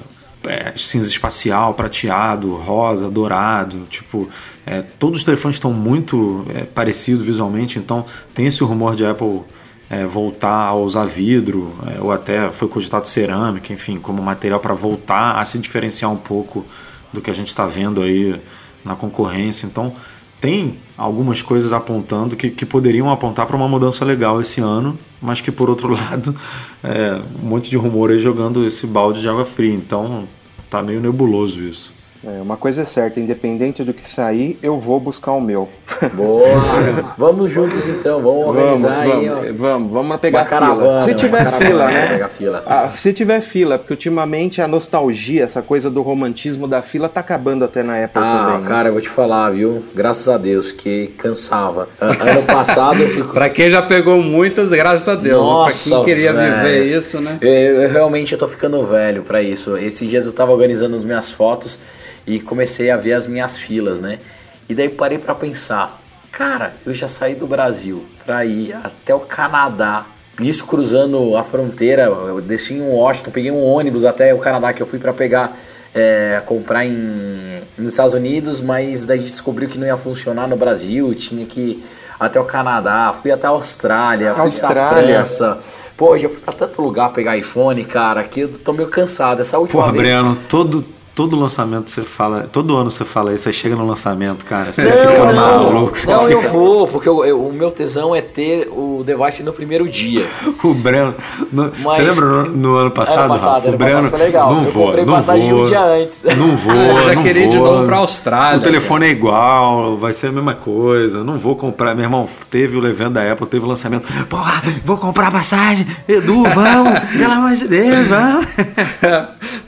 é, cinza espacial, prateado, rosa, dourado, tipo, é, todos os telefones estão muito é, parecidos visualmente, então tem esse rumor de Apple é, voltar a usar vidro, é, ou até foi cogitado cerâmica, enfim, como material para voltar a se diferenciar um pouco do que a gente está vendo aí na concorrência. Então, tem algumas coisas apontando que, que poderiam apontar para uma mudança legal esse ano, mas que por outro [laughs] lado, é, um monte de rumor aí jogando esse balde de água fria. Então, tá meio nebuloso isso. É, uma coisa é certa, independente do que sair, eu vou buscar o meu. Boa! [laughs] vamos juntos então, vamos Vamos, organizar aí, ó. vamos, vamos, vamos pegar Uma caravana, fila. Se uma tiver caravana, fila, né? né? Pegar fila. Ah, se tiver fila, porque ultimamente a nostalgia, essa coisa do romantismo da fila tá acabando até na Apple Ah, também. né? cara, eu vou te falar, viu? Graças a Deus, que cansava. Ano passado eu fico. [laughs] Pra quem já pegou muitas, graças a Deus. Nossa, pra quem queria velho. viver isso, né? Eu, eu realmente eu tô ficando velho pra isso. Esses dias eu tava organizando as minhas fotos e comecei a ver as minhas filas, né? E daí parei pra pensar, cara, eu já saí do Brasil pra ir até o Canadá. Isso cruzando a fronteira, eu desci em Washington, peguei um ônibus até o Canadá que eu fui pra pegar, é, comprar em, nos Estados Unidos, mas daí descobriu que não ia funcionar no Brasil, tinha que ir até o Canadá, fui até a Austrália, fui pra Austrália. França. Pô, já fui pra tanto lugar pegar iPhone, cara, que eu tô meio cansado. Essa última Porra, vez. Breno, todo, todo lançamento você fala, todo ano você fala isso, aí chega no lançamento, cara, você Não, fica não, maluco. você não, eu vou, porque eu- eu- o meu tesão é ter o device no primeiro dia. [laughs] O Breno. no- Mas- Você lembra no, no ano passado, Ano passado, Rafa? ano o Breno. passado foi legal. Não Eu vou, comprei não passagem vou, um dia antes. Não [laughs] vou. Eu já não queria ir de vou. novo pra Austrália, O telefone é igual, vai ser a mesma coisa. Não vou comprar. Meu irmão, teve o evento da Apple, teve o lançamento. Porra, vou comprar passagem. Edu, vamos. [laughs] pelo amor de Deus, vamos.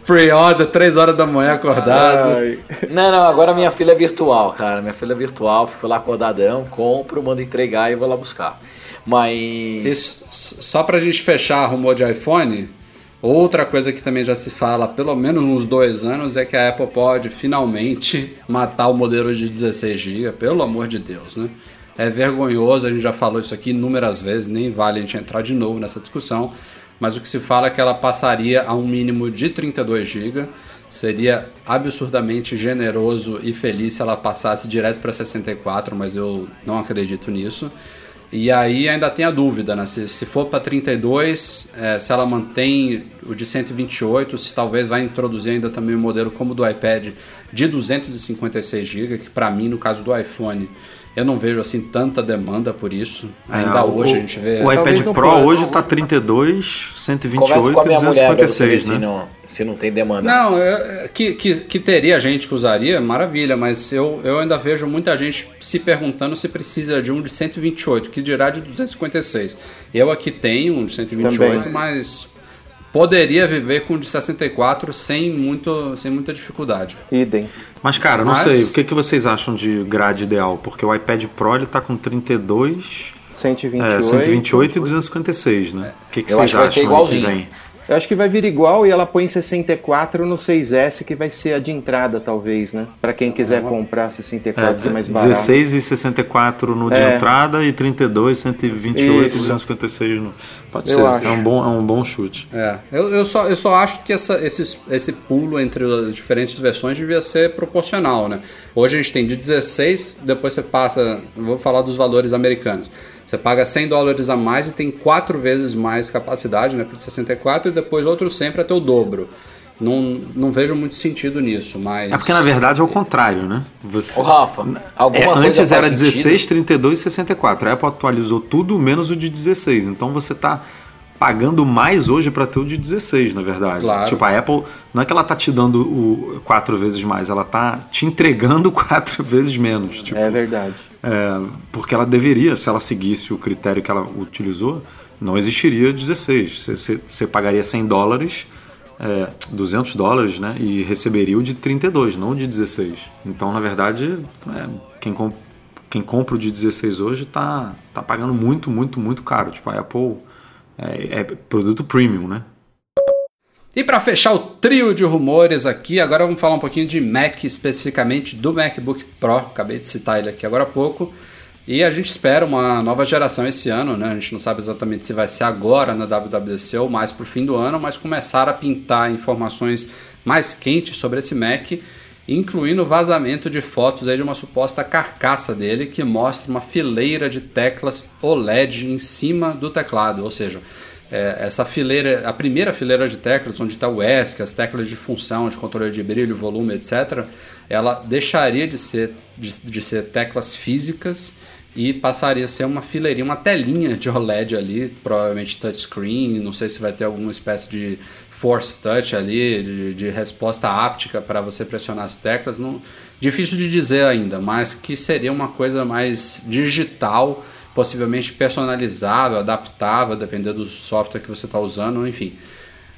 Pre-order, 3 horas da manhã acordado. Ai. Não, não, agora minha filha é virtual, cara. Minha filha é virtual, fico lá acordadão, compro, mando entregar e vou lá buscar. Mas. Isso, só pra gente fechar rumor de iPhone, outra coisa que também já se fala há pelo menos uns dois anos é que a Apple pode finalmente matar o modelo de 16 GB, pelo amor de Deus, né? É vergonhoso, a gente já falou isso aqui inúmeras vezes, nem vale a gente entrar de novo nessa discussão. Mas o que se fala é que ela passaria a um mínimo de 32 GB. Seria absurdamente generoso e feliz se ela passasse direto para 64, mas eu não acredito nisso. E aí ainda tem a dúvida, né? Se, se for para 32, é, se ela mantém o de 128, se talvez vai introduzir ainda também um modelo como o do iPad de 256 GB, que para mim, no caso do iPhone, eu não vejo assim tanta demanda por isso. Ainda É, hoje o, a gente vê. O iPad Pro Plus. hoje tá 32, Conversa 128 com a e minha mulher 256, se né? não, se não tem demanda. Não, é- que, que, que teria gente que usaria, maravilha, mas eu, eu ainda vejo muita gente se perguntando se precisa de um de 128, que dirá de 256. Eu aqui tenho um de 128, Também. mas poderia viver com um de 64 sem, muito, sem muita dificuldade. Idem. Mas, cara, não Mas- sei, o que, que vocês acham de grade ideal? Porque o iPad Pro ele tá com 32, 128. é, 128 e 256, né? O que, que Eu vocês acho que vai ser acham igualzinho. Eu acho que vai vir igual e ela põe 64 no 6S, que vai ser a de entrada, talvez, né? Pra quem quiser comprar 64 ser É, mais barato. 16 e 64 no de É. entrada e 32, 128 Isso. e 256 no. Pode Eu ser, acho. é um bom, é um bom chute. É, eu, eu, só, eu só acho que essa, esses, esse pulo entre as diferentes versões devia ser proporcional, né? Hoje a gente tem de 16, depois você passa, vou falar dos valores americanos. Você paga 100 dólares a mais e tem quatro vezes mais capacidade, né, para 64 e depois outro sempre até o dobro. Não, não vejo muito sentido nisso, mas É porque na verdade é o contrário, né? Você, Ô, Rafa, alguma É, coisa antes era sentido? 16, 32 e 64. A Apple atualizou tudo menos o de 16. Então você tá pagando mais hoje para ter o de 16, na verdade. Claro. Tipo, a Apple não é que ela tá te dando o quatro vezes mais, ela tá te entregando [laughs] quatro vezes menos. Tipo, É verdade. É, porque ela deveria, se ela seguisse o critério que ela utilizou, não existiria 16. Você, pagaria 100 dólares, é, 200 dólares, né? E receberia o de 32, não o de 16. Então, na verdade, é, quem, com- quem compra o de 16 hoje tá, tá pagando muito, muito, muito caro. Tipo, a Apple é, é produto premium, né? E para fechar o trio de rumores aqui, agora vamos falar um pouquinho de Mac, especificamente do MacBook Pro. Acabei de citar ele aqui agora há pouco. E a gente espera uma nova geração esse ano, né? A gente não sabe exatamente se vai ser agora na WWDC ou mais pro fim do ano, mas começaram a pintar informações mais quentes sobre esse Mac, incluindo o vazamento de fotos aí de uma suposta carcaça dele que mostra uma fileira de teclas OLED em cima do teclado, ou seja, é, essa fileira, a primeira fileira de teclas, onde está o ESC, as teclas de função, de controle de brilho, volume, etc., ela deixaria de ser, de, de ser teclas físicas e passaria a ser uma fileirinha, uma telinha de OLED ali, provavelmente touchscreen, não sei se vai ter alguma espécie de force touch ali, de, de resposta áptica para você pressionar as teclas, não, difícil de dizer ainda, mas que seria uma coisa mais digital, possivelmente personalizável, adaptável, dependendo do software que você está usando, enfim.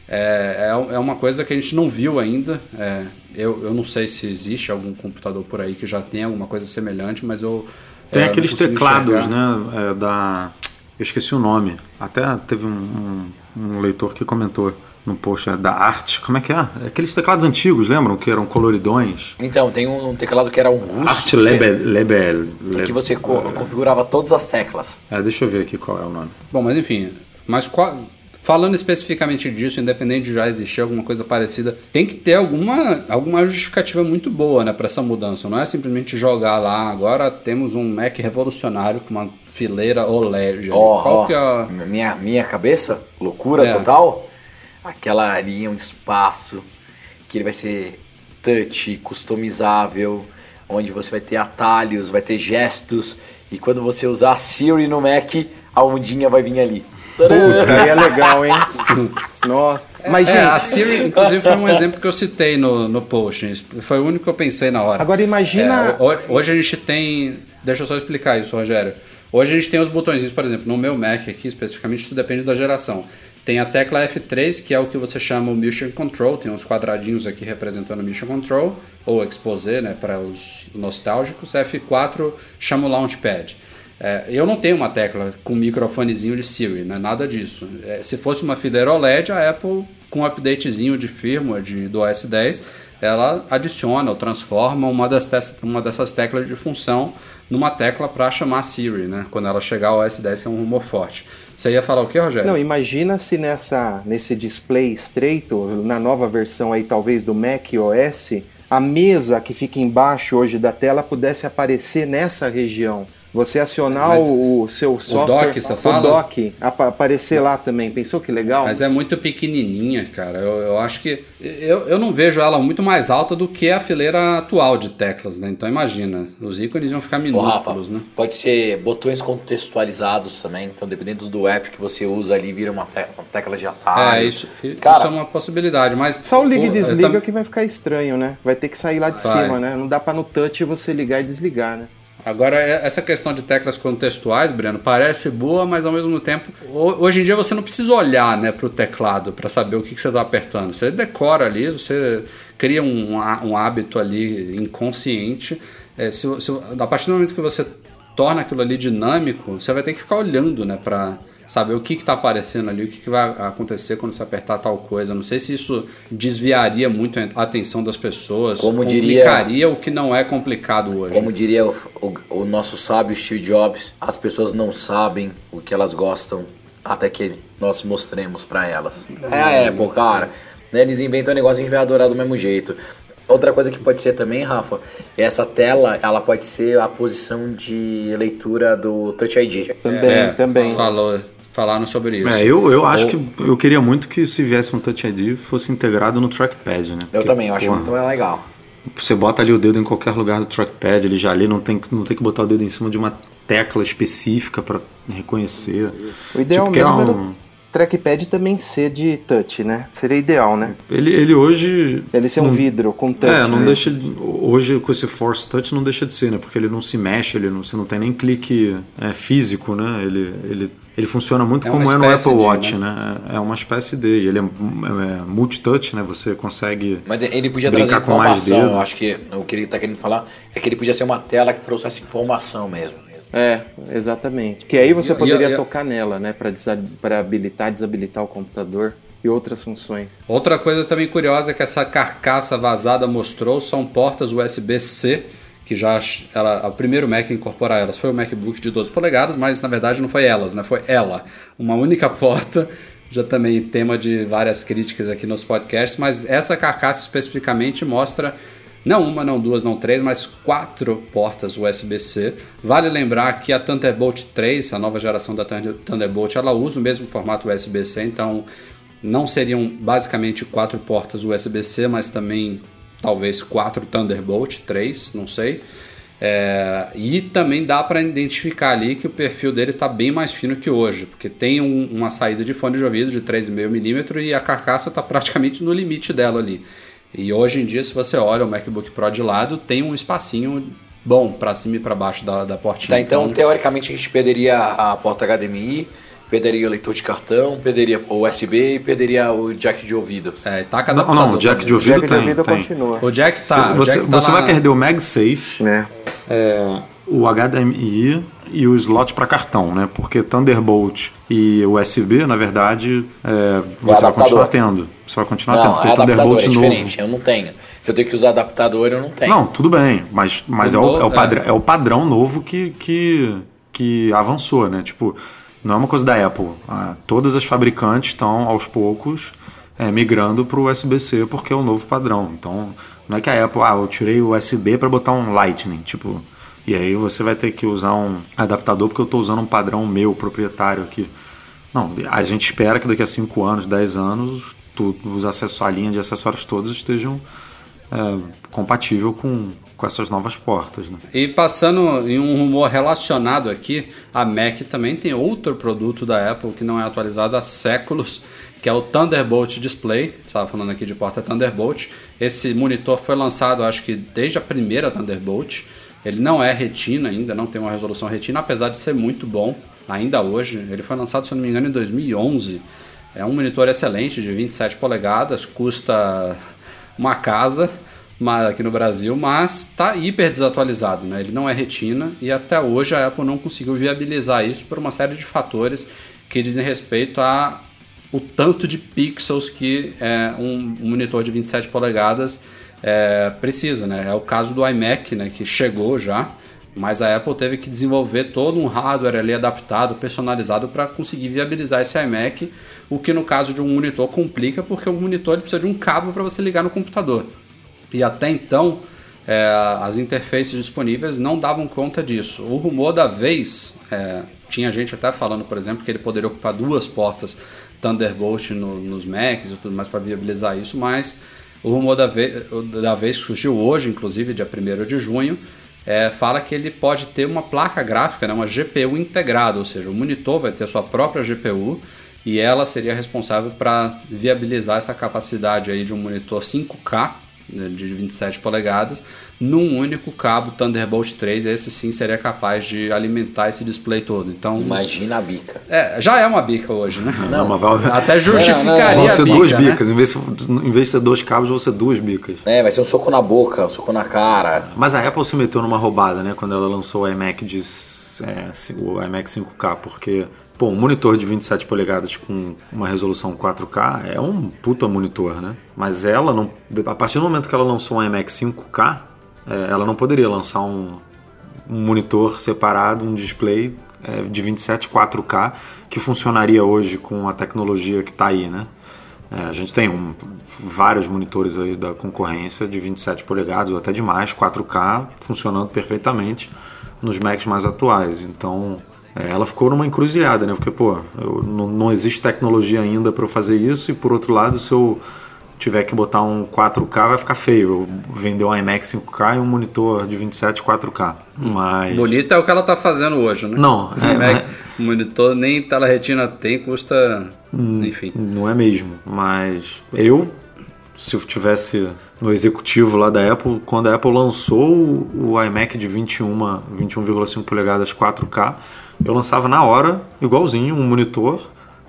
É, é, é uma coisa que a gente não viu ainda. É, eu, eu não sei se existe algum computador por aí que já tem alguma coisa semelhante, mas eu. Tem é, aqueles teclados, enxergar. né? é, da. Eu esqueci o nome. Até teve um, um- um leitor que comentou no post da Art. Como é que é? Aqueles teclados antigos, lembram? Que eram coloridões. Então, tem um teclado que era um russo. Art que você- Lebel. Lebel, Que você co- configurava todas as teclas. É, deixa eu ver aqui qual é o nome. Bom, mas enfim. Mas qual- falando especificamente disso, independente de já existir alguma coisa parecida, tem que ter alguma, alguma justificativa muito boa né, para essa mudança. Não é simplesmente jogar lá. Agora temos um Mac revolucionário com uma fileira OLED. Ó, Qual ó, que é a- minha, minha cabeça, loucura É. total. Aquela linha, um espaço, que ele vai ser touch, customizável, onde você vai ter atalhos, vai ter gestos, e quando você usar a Siri no Mac, a ondinha vai vir ali. Tadã! Aí é legal, hein? Nossa. Mas, É, a gente, Siri, inclusive, foi um exemplo que eu citei no, no post. Foi o único que eu pensei na hora. agora imagina. É, ho- hoje a gente tem. Deixa eu só explicar isso, Rogério. Hoje a gente tem os botõezinhos, por exemplo, no meu Mac aqui especificamente, isso depende da geração. Tem a tecla F3, que é o que você chama o Mission Control, tem uns quadradinhos aqui representando o Mission Control, ou Exposé, né, para os nostálgicos. F4 chama o Launchpad. É, eu não tenho uma tecla com microfonezinho de Siri, né, nada disso. É, se fosse uma fileira OLED, a Apple, com um updatezinho de firmware de, do OS 10, ela adiciona ou transforma uma, das uma dessas teclas de função numa tecla para chamar Siri, né? Quando ela chegar ao OS 10, que é um rumor forte. Você ia falar o que, Rogério? Não, imagina se nessa, nesse display estreito, na nova versão aí talvez do Mac OS, a mesa que fica embaixo hoje da tela pudesse aparecer nessa região. Você acionar o, o, seu software, o dock, você fala? o dock, ap aparecer lá também. Pensou que legal? Mas é muito pequenininha, cara. Eu, eu acho que eu, eu não vejo ela muito mais alta do que a fileira atual de teclas, né? Então imagina, os ícones vão ficar minúsculos, Rafa, né? Pode ser botões contextualizados também. Então dependendo do app que você usa ali, vira uma, te uma tecla de atalho. É isso, Cara, isso é uma possibilidade, mas Só o liga e desliga tam- que vai ficar estranho, né? Vai ter que sair lá de Vai. cima, né? Não dá pra no touch você ligar e desligar, né? Agora, é- essa questão de teclas contextuais, Breno, parece boa, mas ao mesmo tempo, ho- hoje em dia você não precisa olhar né, para o teclado para saber o que, que você está apertando. Você decora ali, você cria um, um hábito ali inconsciente. É, se, se- a partir do momento que você torna aquilo ali dinâmico, você vai ter que ficar olhando né, para saber o que está aparecendo ali, o que, que vai acontecer quando você apertar tal coisa. Não sei se isso desviaria muito a atenção das pessoas, Como diria- complicaria o que não é complicado hoje. Como diria o, o- o nosso sábio Steve Jobs, as pessoas não sabem o que elas gostam até que nós mostremos pra elas. É a Apple, cara. Né, Eles inventam um negócio e a gente vai adorar do mesmo jeito. Outra coisa que pode ser também, Rafa, é essa tela, ela pode ser a posição de leitura do Touch ID. Também, É, também. Falou, falaram sobre isso. É, eu, eu acho Ou- que eu queria muito que se viesse um Touch ID fosse integrado no trackpad, né? Eu Porque, também, eu acho muito legal. Você bota ali o dedo em qualquer lugar do trackpad, ele já ali não tem, que- não tem que botar o dedo em cima de uma tecla específica para reconhecer. O ideal Tipo, que é mesmo era um- o trackpad também ser de touch, né? Seria ideal, né? Ele, ele hoje. Ele ser um vidro com touch. É, não né? deixa. de- Hoje com esse Force Touch não deixa de ser, né? Porque ele não se mexe, ele não, você não tem nem clique é, físico, né? Ele, ele, ele funciona muito É como é no Apple de, Watch, né? né? É uma espécie de. Ele é, é multi-touch, né? Você consegue. Mas ele podia Brincar trazer com mais informação. dedo. Acho que o que ele está querendo falar é que ele podia ser uma tela que trouxesse informação mesmo. É, exatamente. Que aí você E- e- poderia e- tocar nela, né? Pra habilitar, desabilitar o computador e outras funções. Outra coisa também curiosa é que essa carcaça vazada mostrou são portas USB-C, que já ela, o primeiro Mac a incorporar elas foi o MacBook de 12 polegadas, mas na verdade não foi elas, né? Foi ela. Uma única [laughs] porta, já também tema de várias críticas aqui nos podcasts, mas essa carcaça especificamente mostra não uma, não duas, não três, mas quatro portas USB-C. Vale lembrar que a Thunderbolt 3, a nova geração da Thunder- Thunderbolt, ela usa o mesmo formato USB-C, então não seriam basicamente quatro portas USB-C, mas também talvez quatro Thunderbolt 3, não sei. É, e também dá para identificar ali que o perfil dele está bem mais fino que hoje, porque tem um- uma saída de fone de ouvido de 3,5mm e a carcaça está praticamente no limite dela ali. E hoje em dia, se você olha o MacBook Pro de lado, tem um espacinho bom para cima e para baixo da, da portinha. Tá, então, teoricamente, a gente perderia a porta HDMI, perderia o leitor de cartão, perderia o USB e perderia o jack de ouvido. é, taca Não, não, o jack de ouvido Jack de tem. ouvido tem. continua. O jack Se- tá. o você jack tá você lá- vai perder o MagSafe, Né? é, o HDMI e o slot para cartão, né? Porque Thunderbolt e USB, na verdade, é, você vai continuar tendo. Você vai continuar tendo, Não, porque é o Thunderbolt é novo. diferente, eu não tenho. Se eu tenho que usar adaptador, eu não tenho. Não, tudo bem, mas, mas O é, o, novo- é, o padrão, é. é o padrão novo que, que, que avançou, né? Tipo, não é uma coisa da Apple. Ah, todas as fabricantes estão, aos poucos, é, migrando para o USB-C porque é o novo padrão. Então, não é que a Apple, ah, eu tirei o USB para botar um Lightning, tipo, e aí você vai ter que usar um adaptador porque eu estou usando um padrão meu, proprietário aqui. Não, a gente espera que daqui a 5 anos, 10 anos, tu- os acessos, a linha de acessórios todos estejam é, compatível com, com essas novas portas. Né? E passando em um rumor relacionado aqui, a Mac também tem outro produto da Apple que não é atualizado há séculos, que é o Thunderbolt Display. Estava falando aqui de porta Thunderbolt. Esse monitor foi lançado, acho que desde a primeira Thunderbolt. Ele não é retina ainda, não tem uma resolução retina, apesar de ser muito bom ainda hoje. Ele foi lançado, se eu não me engano, em 2011. É um monitor excelente de 27 polegadas, custa uma casa aqui no Brasil, mas está hiper desatualizado, né? Ele não é retina e até hoje a Apple não conseguiu viabilizar isso por uma série de fatores que dizem respeito a o tanto de pixels que é, um monitor de 27 polegadas é, precisa, né? É o caso do iMac, né, que chegou já, mas a Apple teve que desenvolver todo um hardware ali adaptado, personalizado para conseguir viabilizar esse iMac, o que no caso de um monitor complica, porque o monitor precisa de um cabo para você ligar no computador. E até então, é, as interfaces disponíveis não davam conta disso. O rumor da vez, é, tinha gente até falando, por exemplo, que ele poderia ocupar duas portas Thunderbolt no, nos Macs e tudo mais para viabilizar isso, mas o rumor da vez, da vez que surgiu hoje, inclusive dia 1 de junho, é, fala que ele pode ter uma placa gráfica, né, uma GPU integrada, ou seja, o monitor vai ter sua própria GPU e ela seria responsável para viabilizar essa capacidade aí de um monitor 5K né, de 27 polegadas num único cabo Thunderbolt 3. Esse sim seria capaz de alimentar esse display todo. Então, Imagina a bica. é, já é uma bica hoje, né? Não, mas vai, Até [laughs] justificaria vão a ser bica, duas né? bicas. Em, vez, de- em vez de ser dois cabos, vão ser duas bicas. É, vai ser um soco na boca, um soco na cara. Mas a Apple se meteu numa roubada, né? Quando ela lançou o iMac de é, o iMac 5K, porque pô, um monitor de 27 polegadas com uma resolução 4K é um puta monitor, né? Mas ela não, a partir do momento que ela lançou um iMac 5K, é, ela não poderia lançar um, um monitor separado, um display é, de 27 4K que funcionaria hoje com a tecnologia que está aí, né? É, a gente tem um- vários monitores aí da concorrência de 27 polegadas ou até de mais, 4K, funcionando perfeitamente nos Macs mais atuais. Então, é, ela ficou numa encruzilhada, né? Porque, pô, eu- não, não existe tecnologia ainda para eu fazer isso e, por outro lado, se eu tiver que botar um 4K, vai ficar feio. Eu vender um iMac 5K e um monitor de 27 4K. Mas... Bonito é o que ela tá fazendo hoje, né? Não, [laughs] é, Mac, o monitor nem tela retina tem, custa. Hum. Enfim. Não é mesmo, mas eu, se eu tivesse no executivo lá da Apple, quando a Apple lançou o o iMac de 21, 21,5 polegadas 4K, eu lançava na hora, igualzinho, um monitor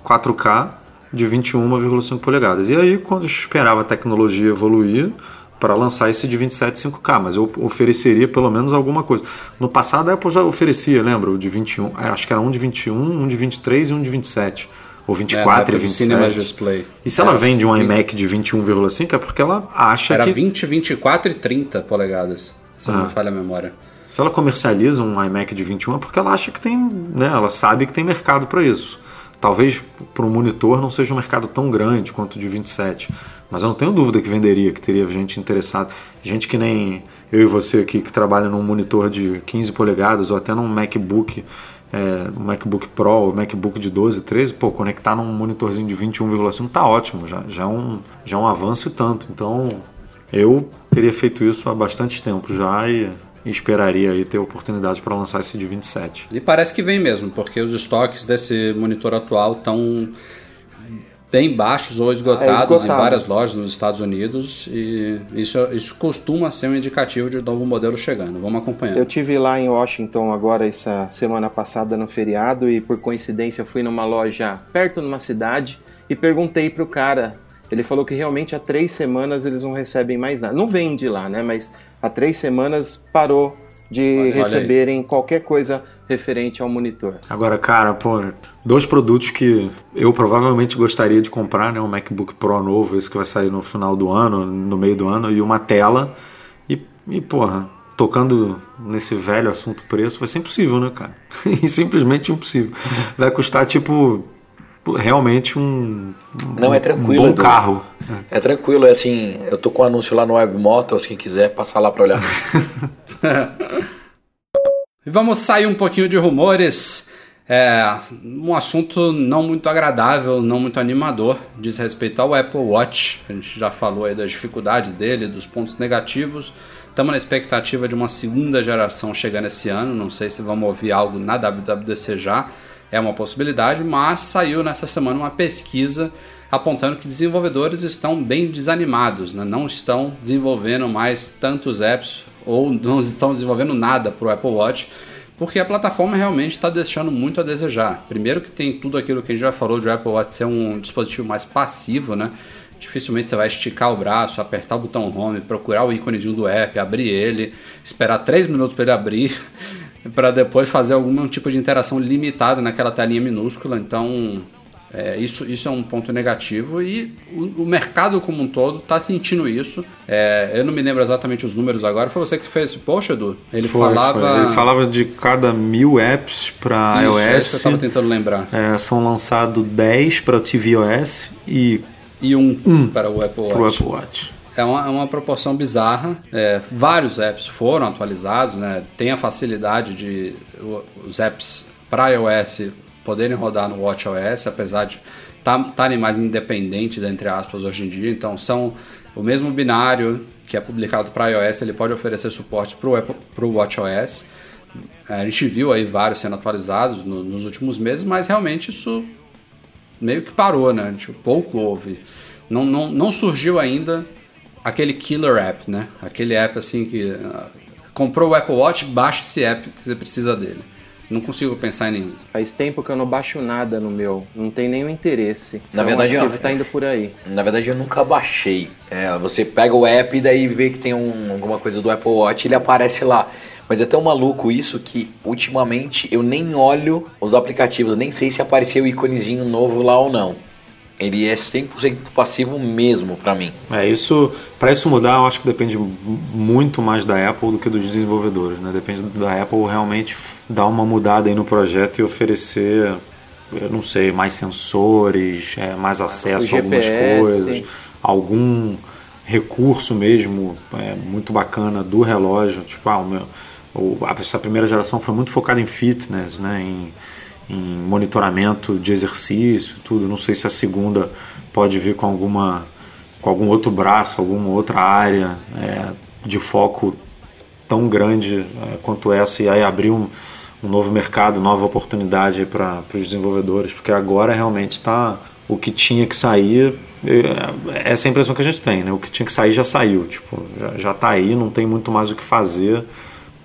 4K de 21,5 polegadas. E aí, quando eu esperava a tecnologia evoluir, para lançar esse de 27 5K, mas eu ofereceria pelo menos alguma coisa. No passado a Apple já oferecia, lembra? O de 21, é, acho que era um de 21, um de 23 e um de 27. Ou É, na 24 época e do 27. Cinema Display. E se ela Era vende um 20 iMac de 21,5 é porque ela acha Era que 20, 24 e 30 polegadas, se não Ah. me falha a memória. Se ela comercializa um iMac de 21 é porque ela acha que tem, né, ela sabe que tem mercado para isso. Talvez para um monitor não seja um mercado tão grande quanto o de 27, mas eu não tenho dúvida que venderia, que teria gente interessada, gente que nem eu e você aqui que trabalha num monitor de 15 polegadas ou até num MacBook, é, um MacBook Pro, um MacBook de 12, 13, pô, conectar num monitorzinho de 21,5 tá ótimo, já, já, é um, já é um avanço e tanto. Então eu teria feito isso há bastante tempo já e, e esperaria aí ter oportunidade para lançar esse de 27. E parece que vem mesmo, porque os estoques desse monitor atual estão bem baixos ou esgotados em esgotado. várias lojas nos Estados Unidos e isso, isso costuma ser um indicativo de novo modelo chegando. Vamos acompanhar. Eu tive lá em Washington agora essa semana passada no feriado e por coincidência fui numa loja perto numa cidade e perguntei pro cara. Ele falou que realmente há três semanas eles não recebem mais nada. Não vende lá, né? Mas há três semanas parou de Olha- olha receberem qualquer coisa referente ao monitor. Agora, cara, pô, dois produtos que eu provavelmente gostaria de comprar, né? Um MacBook Pro novo, esse que vai sair no final do ano, no meio do ano, e uma tela. E, e porra, tocando nesse velho assunto preço, vai ser impossível, né, cara? [laughs] Simplesmente impossível. Vai custar, tipo, realmente um, Não, é um tranquilo. bom Edu. carro. É tranquilo, é assim, eu tô com um anúncio lá no Web Motors, quem quiser passar lá pra olhar. [laughs] E vamos sair um pouquinho de rumores. É, um assunto não muito agradável, não muito animador, diz respeito ao Apple Watch. A gente já falou aí das dificuldades dele, dos pontos negativos. Estamos na expectativa de uma segunda geração chegando esse ano. Não sei se vamos ouvir algo na WWDC já, é uma possibilidade, mas saiu nessa semana uma pesquisa apontando que desenvolvedores estão bem desanimados, né? não estão desenvolvendo mais tantos apps ou não estão desenvolvendo nada para o Apple Watch, porque a plataforma realmente está deixando muito a desejar. Primeiro que tem tudo aquilo que a gente já falou de o Apple Watch ser um dispositivo mais passivo, né? Dificilmente você vai esticar o braço, apertar o botão home, procurar o íconezinho do app, abrir ele, esperar 3 minutos para ele abrir, para depois fazer algum tipo de interação limitada naquela telinha minúscula. Então É, isso, isso é um ponto negativo e o, o mercado como um todo está sentindo isso. É, eu não me lembro exatamente os números agora. Foi você que fez esse post, Edu? Ele Foi, falava. foi. Ele falava de cada mil apps para Isso, é isso iOS. que eu estava tentando lembrar. é, são lançados 10 para o tvOS e E um, para o Apple Watch. Apple Watch. É uma, é uma proporção bizarra. É, vários apps foram atualizados, né? Tem a facilidade de os apps para iOS poderem rodar no WatchOS, apesar de estarem mais independentes, entre aspas, hoje em dia. Então, são o mesmo binário que é publicado para iOS, ele pode oferecer suporte para o WatchOS. É, A gente viu aí vários sendo atualizados no- nos últimos meses, mas realmente isso meio que parou, né? Tipo, pouco houve. Não, não, não surgiu ainda aquele killer app, né? Aquele app assim que ah, comprou o Apple Watch, baixa esse app que você precisa dele. Não consigo pensar em nenhum. Faz tempo que eu não baixo nada no meu. Não tem nenhum interesse. Na Então, verdade, eu- que tá indo por aí. Na verdade, eu nunca baixei. É, você pega o app e daí vê que tem um- alguma coisa do Apple Watch ele aparece lá. Mas é tão maluco isso que ultimamente eu nem olho os aplicativos, nem sei se apareceu o íconezinho novo lá ou não. Ele é 100% passivo mesmo pra mim. É, isso, para isso mudar, eu acho que depende muito mais da Apple do que dos desenvolvedores, né? Depende da Apple realmente dar uma mudada aí no projeto e oferecer, eu não sei, mais sensores, é, mais acesso a algumas GPS. coisas, algum recurso mesmo é, muito bacana do relógio, tipo, ah, o meu, o, a- essa primeira geração foi muito focada em fitness, né? Em, em monitoramento de exercício, tudo. Não sei se a segunda pode vir com alguma com algum outro braço, alguma outra área é, de foco tão grande é, quanto essa e aí abrir um, um novo mercado, nova oportunidade para os desenvolvedores, porque agora realmente está o que tinha que sair. é, Essa é a impressão que a gente tem, né? O que tinha que sair já saiu, tipo, já, já tá aí, não tem muito mais o que fazer,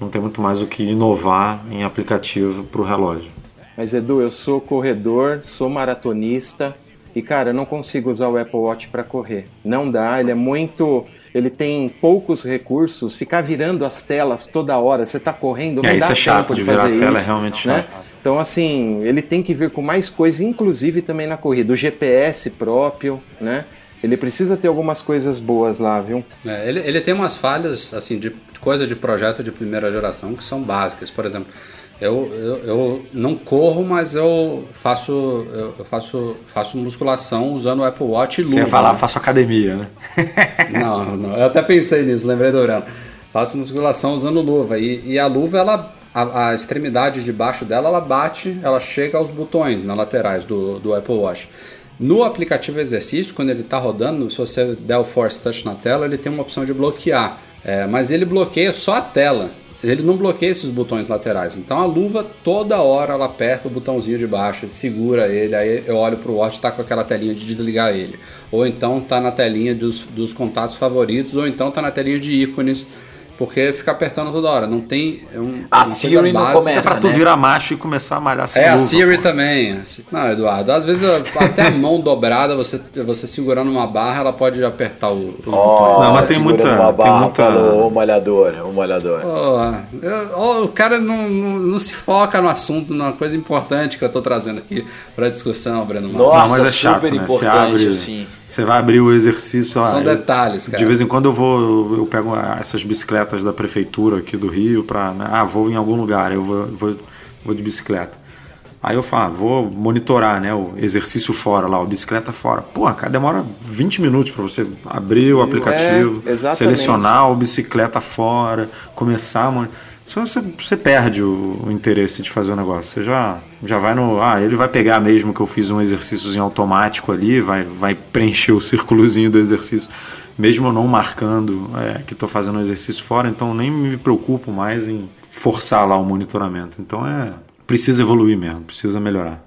não tem muito mais o que inovar em aplicativo para o relógio. Mas Edu, eu sou corredor, sou maratonista e cara, eu não consigo usar o Apple Watch para correr. Não dá, ele é muito, ele tem poucos recursos, ficar virando as telas toda hora, você tá correndo, não É, dá isso é chato, tempo de virar fazer a tela é isso, realmente né? chato. Então assim, ele tem que vir com mais coisas, inclusive também na corrida, o GPS próprio, né? Ele precisa ter algumas coisas boas lá, viu? É, ele, ele tem umas falhas assim de coisa de projeto de primeira geração que são básicas. Por exemplo, eu, eu, eu não corro, mas eu faço eu, faço faço musculação usando o Apple Watch e luva. Você ia falar, né? faço academia, né? [laughs] Não, não, eu até pensei nisso, lembrei do Urano. Faço musculação usando luva e, e a luva ela a, a extremidade de baixo dela ela bate, ela chega aos botões na laterais do, do Apple Watch. No aplicativo exercício, quando ele está rodando, se você der o Force Touch na tela, ele tem uma opção de bloquear, É, mas ele bloqueia só a tela. Ele não bloqueia esses botões laterais. Então a luva toda hora ela aperta o botãozinho de baixo, segura ele, aí eu olho pro watch tá com aquela telinha de desligar ele. Ou então tá na telinha dos, dos contatos favoritos, ou então tá na telinha de ícones, porque fica apertando toda hora. Não tem é um, A uma coisa Siri não começa, É pra tu né? virar macho e começar a malhar sem É, a luva, Siri pô. também. Não, Eduardo, às vezes até a mão dobrada, você, você segurando uma barra, ela pode apertar o- os botões. Não, mas tem muita- Uma tem barra, muita- Falou, ô malhadora, ô malhadora. Pô, eu- ó, o cara não, não, não se foca no assunto, numa coisa importante que eu tô trazendo aqui pra discussão, Breno. Nossa, Não, mas é chato, super né? Você importante, abre, assim. Você vai abrir o exercício. lá, São eu- detalhes, cara. De vez em quando eu vou, eu, eu pego essas bicicletas da prefeitura aqui do Rio para, ah, vou em algum lugar, eu vou, vou, vou de bicicleta. Aí eu falo, ah, vou monitorar, né, o exercício fora lá, o bicicleta fora. Pô, cara, demora 20 minutos para você abrir o aplicativo, É, selecionar o bicicleta fora, começar a mon- Só você, você perde o, o interesse de fazer o negócio. Você já, já vai no. Ah, ele vai pegar mesmo que eu fiz um exercíciozinho automático ali, vai, vai preencher o círculozinho do exercício, mesmo eu não marcando é, que estou fazendo o exercício fora, então nem me preocupo mais em forçar lá o monitoramento. Então é. Precisa evoluir mesmo, precisa melhorar.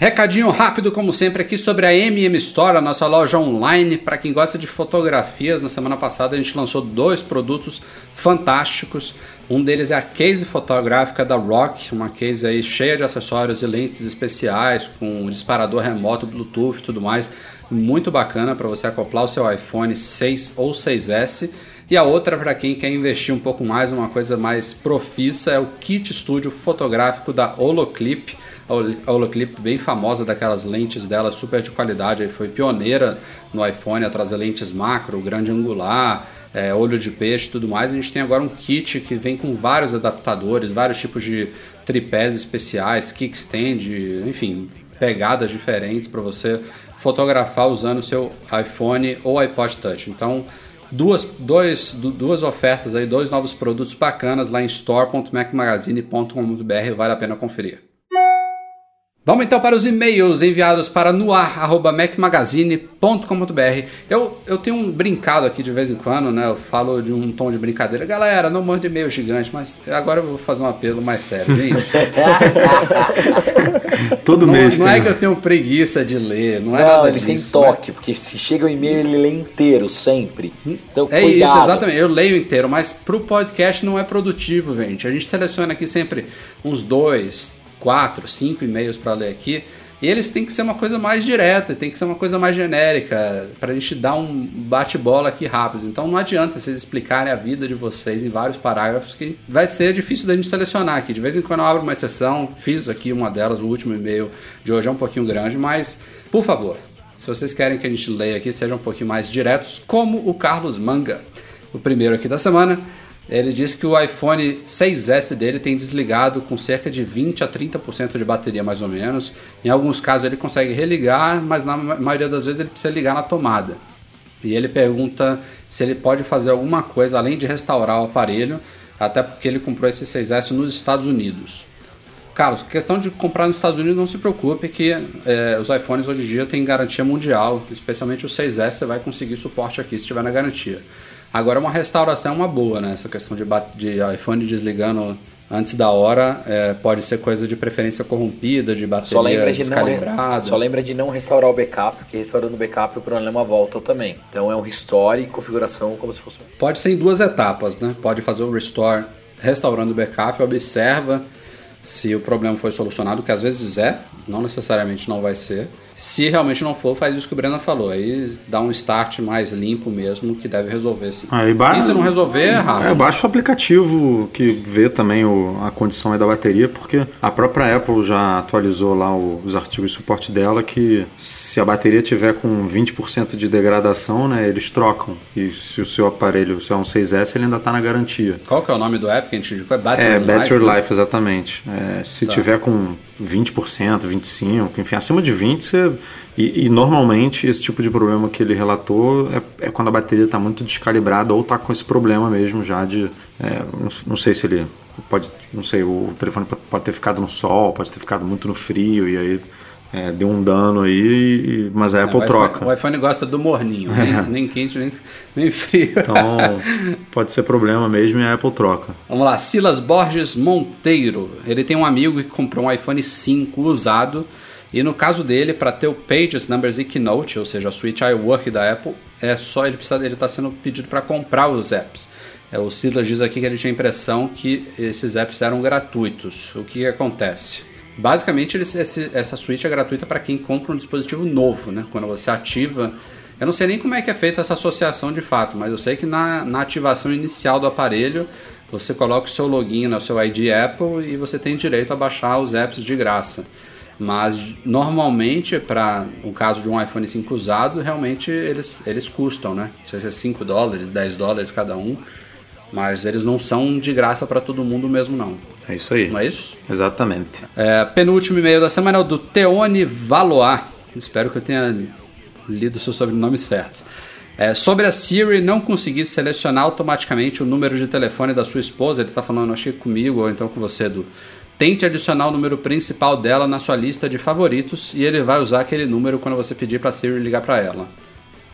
Recadinho rápido, como sempre, aqui sobre a MM Store, a nossa loja online. Para quem gosta de fotografias, na semana passada a gente lançou dois produtos fantásticos. Um deles é a case fotográfica da Rock, uma case aí cheia de acessórios e lentes especiais, com disparador remoto, Bluetooth e tudo mais. Muito bacana para você acoplar o seu iPhone 6 ou 6S. E a outra, para quem quer investir um pouco mais, uma coisa mais profissa, é o kit estúdio fotográfico da Holoclip. A Holoclip bem famosa daquelas lentes dela super de qualidade, aí foi pioneira no iPhone a trazer lentes macro, grande angular, é, olho de peixe e tudo mais. A gente tem agora um kit que vem com vários adaptadores, vários tipos de tripés especiais, kickstand, enfim, pegadas diferentes para você fotografar usando o seu iPhone ou iPod Touch. Então, duas, dois, duas ofertas aí, dois novos produtos bacanas lá em store.macmagazine.com.br, vale a pena conferir. Vamos então para os e-mails enviados para noar.mecmagazine.com.br. Eu, eu tenho um brincado aqui de vez em quando, né? Eu falo de um tom de brincadeira. Galera, não mande e-mail gigante, mas agora eu vou fazer um apelo mais sério, gente. [laughs] Todo não, mês Não tem. é que eu tenho preguiça de ler, não é Não, nada ele tem disso, toque, porque se chega o e-mail, ele lê inteiro, sempre. Então, É cuidado. isso, exatamente. Eu leio inteiro, mas pro podcast não é produtivo, gente. A gente seleciona aqui sempre uns dois, quatro, cinco e-mails para ler aqui. E eles têm que ser uma coisa mais direta, tem que ser uma coisa mais genérica, pra gente dar um bate-bola aqui rápido. Então não adianta vocês explicarem a vida de vocês em vários parágrafos, que vai ser difícil da gente selecionar aqui. De vez em quando eu abro uma exceção, fiz aqui uma delas, o último e-mail de hoje é um pouquinho grande, mas por favor, se vocês querem que a gente leia aqui, sejam um pouquinho mais diretos, como o Carlos Manga, o primeiro aqui da semana. Ele disse que o iPhone 6S dele tem desligado com cerca de 20 a 30% de bateria, mais ou menos. Em alguns casos ele consegue religar, mas na maioria das vezes ele precisa ligar na tomada. E ele pergunta se ele pode fazer alguma coisa além de restaurar o aparelho, até porque ele comprou esse 6S nos Estados Unidos. Carlos, questão de comprar nos Estados Unidos, não se preocupe que é, os iPhones hoje em dia têm garantia mundial, especialmente o 6S você vai conseguir suporte aqui se estiver na garantia. Agora uma restauração é uma boa, né? Essa questão de, de iPhone desligando antes da hora é, pode ser coisa de preferência corrompida, de bateria Só lembra de, descalibrada. não, só lembra de não restaurar o backup, porque restaurando o backup o problema volta também. Então é um restore e configuração como se fosse Pode ser em duas etapas, né? Pode fazer o restore restaurando o backup, observa se o problema foi solucionado, que às vezes é, não necessariamente não vai ser. Se realmente não for, faz isso que o Breno falou. Aí dá um start mais limpo mesmo, que deve resolver sim. Aí ba- E se não resolver, é rápido. É, baixa o aplicativo que vê também o- a condição da bateria, porque a própria Apple já atualizou lá o- os artigos de suporte dela que se a bateria tiver com 20% de degradação, né, eles trocam. E se o seu aparelho, se é um 6S, ele ainda está na garantia. Qual que é o nome do app que a gente indicou? É Battery É, Life, Battery né? Life, exatamente. É, se Tá. tiver com 20%, 25%, enfim, acima de 20%, você... e, e normalmente esse tipo de problema que ele relatou é, é quando a bateria está muito descalibrada ou está com esse problema mesmo já de. é, não, não sei se ele pode. Não sei, o telefone pode- ter ficado no sol, pode ter ficado muito no frio e aí é, deu um dano aí, mas a Apple o troca. iPhone, o iPhone gosta do morninho, nem, nem quente, nem, nem frio. Então [laughs] pode ser problema mesmo e a Apple troca. Vamos lá, Silas Borges Monteiro. Ele tem um amigo que comprou um iPhone 5 usado. E no caso dele, para ter o Pages, Numbers e Keynote, ou seja, a suite iWork da Apple, é só ele precisa, ele está sendo pedido para comprar os apps. É, o Silas diz aqui que ele tinha a impressão que esses apps eram gratuitos. O que, que acontece? Basicamente, esse- essa suite é gratuita para quem compra um dispositivo novo, né? Quando você ativa. Eu não sei nem como é que é feita essa associação de fato, mas eu sei que na, na ativação inicial do aparelho você coloca o seu login no seu ID Apple e você tem direito a baixar os apps de graça. Mas normalmente, para o caso de um iPhone 5 usado, realmente eles, eles custam, né? Não sei se é 5 dólares, 10 dólares cada um. Mas eles não são de graça para todo mundo mesmo, não. É isso aí. Não é isso? Exatamente. É, penúltimo e-mail da semana é o do Teone Valois. Espero que eu tenha lido o seu sobrenome certo. É, sobre a Siri não conseguir selecionar automaticamente o número de telefone da sua esposa, ele está falando, acho que comigo ou então com você, Edu. Tente adicionar o número principal dela na sua lista de favoritos e ele vai usar aquele número quando você pedir para a Siri ligar para ela.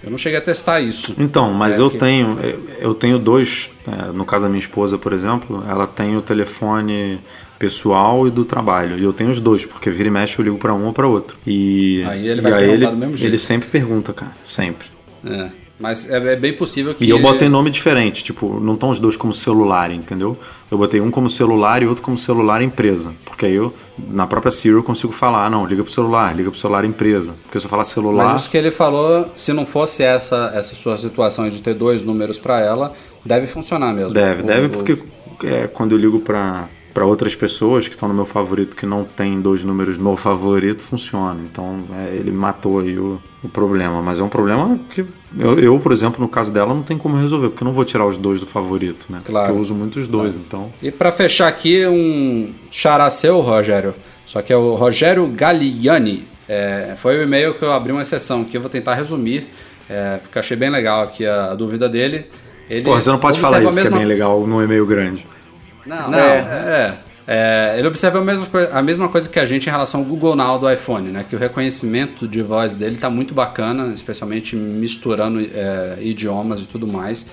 Eu não cheguei a testar isso. Então, mas É, eu que- tenho eu- eu tenho dois, é, no caso da minha esposa, por exemplo, ela tem o telefone pessoal e do trabalho. E eu tenho os dois, porque vira e mexe eu ligo para um ou para outro. E Aí ele vai perguntar ele, do mesmo jeito. ele sempre pergunta, cara, sempre. É, mas é, é bem possível que. E eu botei nome diferente, tipo, não estão os dois como celular, entendeu? Eu botei um como celular e outro como celular empresa. Porque aí eu, na própria Siri, eu consigo falar, não, liga pro celular, liga pro celular empresa. Porque se eu falar celular. Mas isso que ele falou, se não fosse essa, essa sua situação de ter dois números para ela, deve funcionar mesmo. Deve, O- deve, porque é, quando eu ligo pra, para outras pessoas que estão no meu favorito que não tem dois números no favorito funciona. Então é, ele matou aí o, o, problema. Mas é um problema que eu, eu, por exemplo, no caso dela, não tem como resolver, porque eu não vou tirar os dois do favorito, né? Claro. Porque eu uso muito os dois, então. E para fechar aqui, um xará seu, Rogério. Só que é o Rogério Galliani. É, foi o e-mail que eu abri uma exceção que eu vou tentar resumir, é, porque achei bem legal aqui a, a dúvida dele. Ele Pô, você não pode falar isso, mesma... que é bem legal no e-mail grande. Não, não é. é. É, ele observa a mesma, coisa, a mesma coisa que a gente em relação ao Google Now do iPhone, né? Que o reconhecimento de voz dele está muito bacana, especialmente misturando é, idiomas e tudo mais.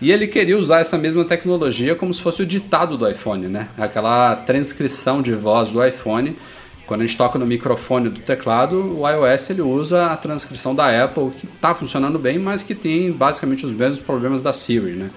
E ele queria usar essa mesma tecnologia como se fosse o ditado do iPhone, né? Aquela transcrição de voz do iPhone. Quando a gente toca no microfone do teclado, o iOS ele usa a transcrição da Apple, que está funcionando bem, mas que tem basicamente os mesmos problemas da Siri, né?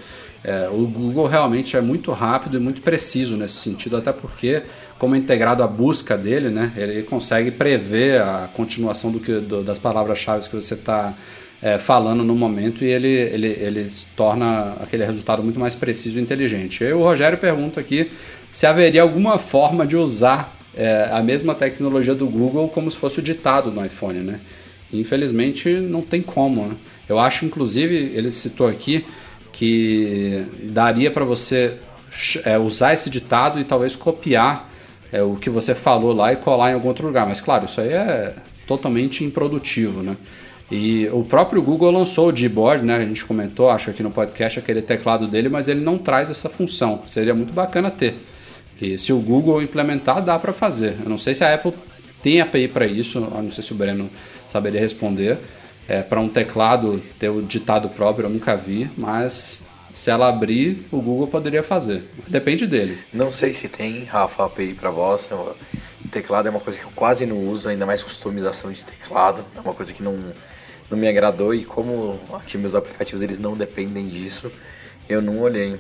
É, o Google realmente é muito rápido e muito preciso nesse sentido, até porque, como é integrado a busca dele, né, ele consegue prever a continuação do que, do, das palavras-chave que você está é, falando no momento e ele, ele, ele torna aquele resultado muito mais preciso e inteligente. E o Rogério pergunta aqui se haveria alguma forma de usar é, a mesma tecnologia do Google como se fosse o ditado no iPhone, né? Infelizmente não tem como. Né? Eu acho, inclusive, ele citou aqui que daria para você é, usar esse ditado e talvez copiar é, o que você falou lá e colar em algum outro lugar. Mas claro, isso aí é totalmente improdutivo, né? E o próprio Google lançou o Gboard, né? A gente comentou, acho aqui no podcast, aquele teclado dele, mas ele não traz essa função. Seria muito bacana ter. E se o Google implementar, dá para fazer. Eu não sei se a Apple tem API para isso, não sei se o Breno saberia responder. É, para um teclado ter o ditado próprio eu nunca vi, mas se ela abrir, o Google poderia fazer. Depende dele. Não sei se tem, Rafa, API para voz. Teclado é uma coisa que eu quase não uso, ainda mais customização de teclado. É uma coisa que não, não me agradou e como aqui meus aplicativos eles não dependem disso, eu não olhei.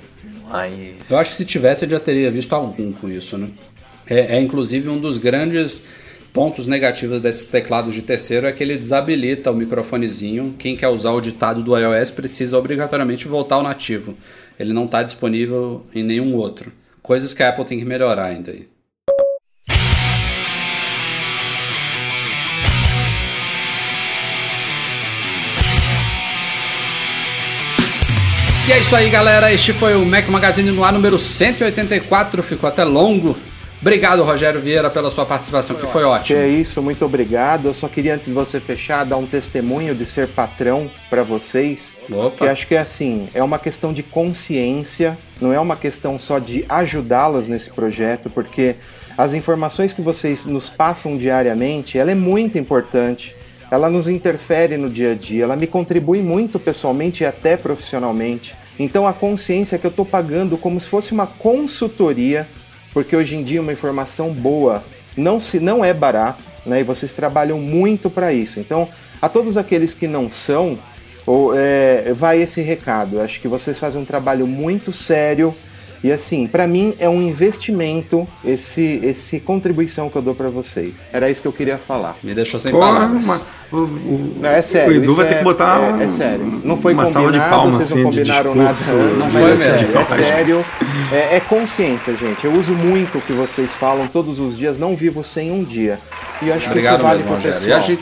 Mas... Eu acho que se tivesse eu já teria visto algum com isso, né? É, é inclusive um dos grandes pontos negativos desses teclados de terceiro é que ele desabilita o microfonezinho. Quem quer usar o ditado do iOS precisa obrigatoriamente voltar ao nativo. Ele não está disponível em nenhum outro. Coisas que a Apple tem que melhorar ainda aí. E é isso aí, galera. Este foi o Mac Magazine no ar número 184. Ficou até longo Obrigado, Rogério Vieira, pela sua participação, foi que foi ótimo. É isso, muito obrigado. Eu só queria, antes de você fechar, dar um testemunho de ser patrão para vocês. Opa. Que acho que é assim, é uma questão de consciência, não é uma questão só de ajudá-los nesse projeto, porque as informações que vocês nos passam diariamente, ela é muito importante. Ela nos interfere no dia a dia, ela me contribui muito pessoalmente e até profissionalmente. Então a consciência é que eu estou pagando como se fosse uma consultoria porque hoje em dia uma informação boa não se não é barato, né? E vocês trabalham muito para isso. Então, a todos aqueles que não são, ou, é, vai esse recado. Acho que vocês fazem um trabalho muito sério e assim, para mim é um investimento esse esse contribuição que eu dou para vocês. Era isso que eu queria falar. Me deixou sem Porra, palavras. Uma, o, o, não, é sério. O Edu vai é, ter que botar é, é, sério. Não foi uma combinado, salva de palmas, vocês não assim, combinaram discurso, nada. Não, foi é sério. É, sério é, é, consciência, gente. Eu uso muito o que vocês falam todos os dias. Não vivo sem um dia. E eu acho Obrigado que isso vale para o pessoal.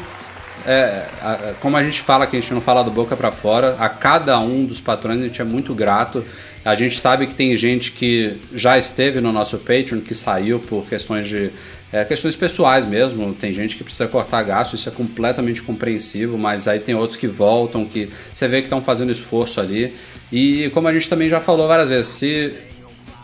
É, a, como a gente fala que a gente não fala do boca para fora, a cada um dos patrões a gente é muito grato. A gente sabe que tem gente que já esteve no nosso Patreon, que saiu por questões de é, questões pessoais mesmo. Tem gente que precisa cortar gasto, isso é completamente compreensível, mas aí tem outros que voltam, que você vê que estão fazendo esforço ali. E como a gente também já falou várias vezes, se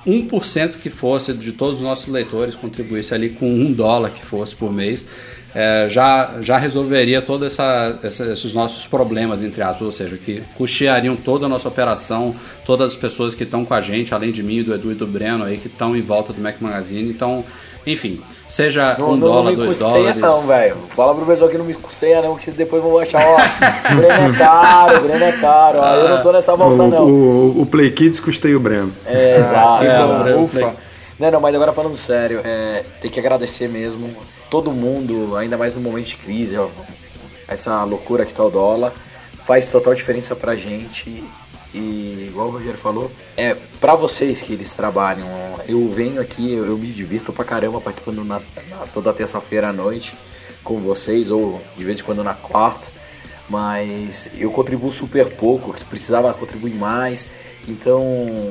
1% que fosse de todos os nossos leitores contribuísse ali com um dólar que fosse por mês, é, já, já resolveria todos essa, essa, esses nossos problemas, entre aspas, ou seja, que custeariam toda a nossa operação, todas as pessoas que estão com a gente, além de mim, do Edu e do Breno aí, que estão em volta do Mac Magazine. Então, enfim, seja não, um não, dólar, não dois dólares. Não, velho. Fala pro pessoal que não me custeia, não, que depois vão achar, ó, o Breno é caro, o Breno é caro. Ó, eu não tô nessa volta, o, não. O, o Play Kids custeia o Breno. É, exato. É, o Breno, ufa. Não, não, mas agora falando sério, é, tem que agradecer mesmo todo mundo, ainda mais no momento de crise, ó, essa loucura que tá o dólar, faz total diferença pra gente E igual o Rogério falou, é para vocês que eles trabalham. Eu venho aqui, eu, eu me divirto pra caramba participando na, na toda terça-feira à noite com vocês, ou de vez em quando na quarta. Mas eu contribuo super pouco, que precisava contribuir mais. Então,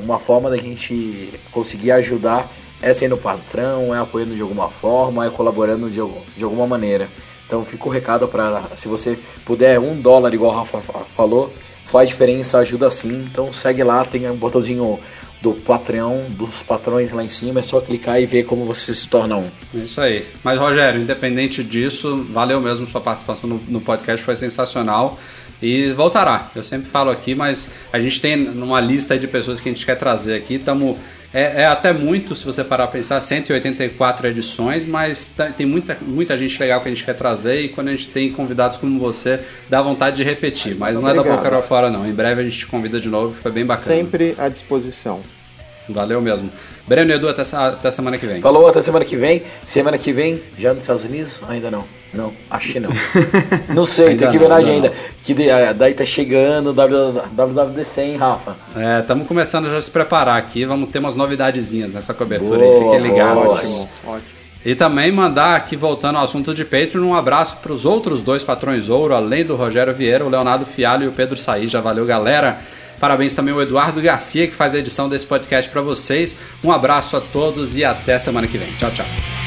uma forma da gente conseguir ajudar é sendo patrão, é apoiando de alguma forma, é colaborando de, de alguma maneira. Então fica o recado para se você puder um dólar igual o Rafa falou, faz diferença, ajuda sim. Então segue lá, tem um botãozinho do Patreon, dos patrões lá em cima, é só clicar e ver como você se torna um. É isso aí. Mas Rogério, independente disso, valeu mesmo sua participação no, no podcast, foi sensacional. E voltará. Eu sempre falo aqui, mas a gente tem uma lista de pessoas que a gente quer trazer aqui. Estamos é, é, até muito, se você parar a pensar, 184 edições, mas tem muita, muita gente legal que a gente quer trazer e quando a gente tem convidados como você, dá vontade de repetir. Mas não Obrigado. é da boca para fora, não. Em breve a gente te convida de novo, que foi bem bacana. Sempre à disposição. Valeu mesmo. Breno e Edu, até, até semana que vem. Falou, até semana que vem. Semana que vem, já nos Estados Unidos? Ainda não. Não, acho que não. [laughs] Não sei, ainda tem que ver na agenda. Não. Que daí tá chegando WWDC, hein, Rafa? É, estamos começando já a se preparar aqui. Vamos ter umas novidadezinhas nessa cobertura boa, aí. Fiquem ligados. Ótimo, ótimo. E também mandar aqui, voltando ao assunto de Patreon, um abraço para os outros dois patrões ouro, além do Rogério Vieira, o Leonardo Fialho e o Pedro Saí. Já valeu, galera. Parabéns também ao Eduardo Garcia, que faz a edição desse podcast para vocês. Um abraço a todos e até semana que vem. Tchau, tchau.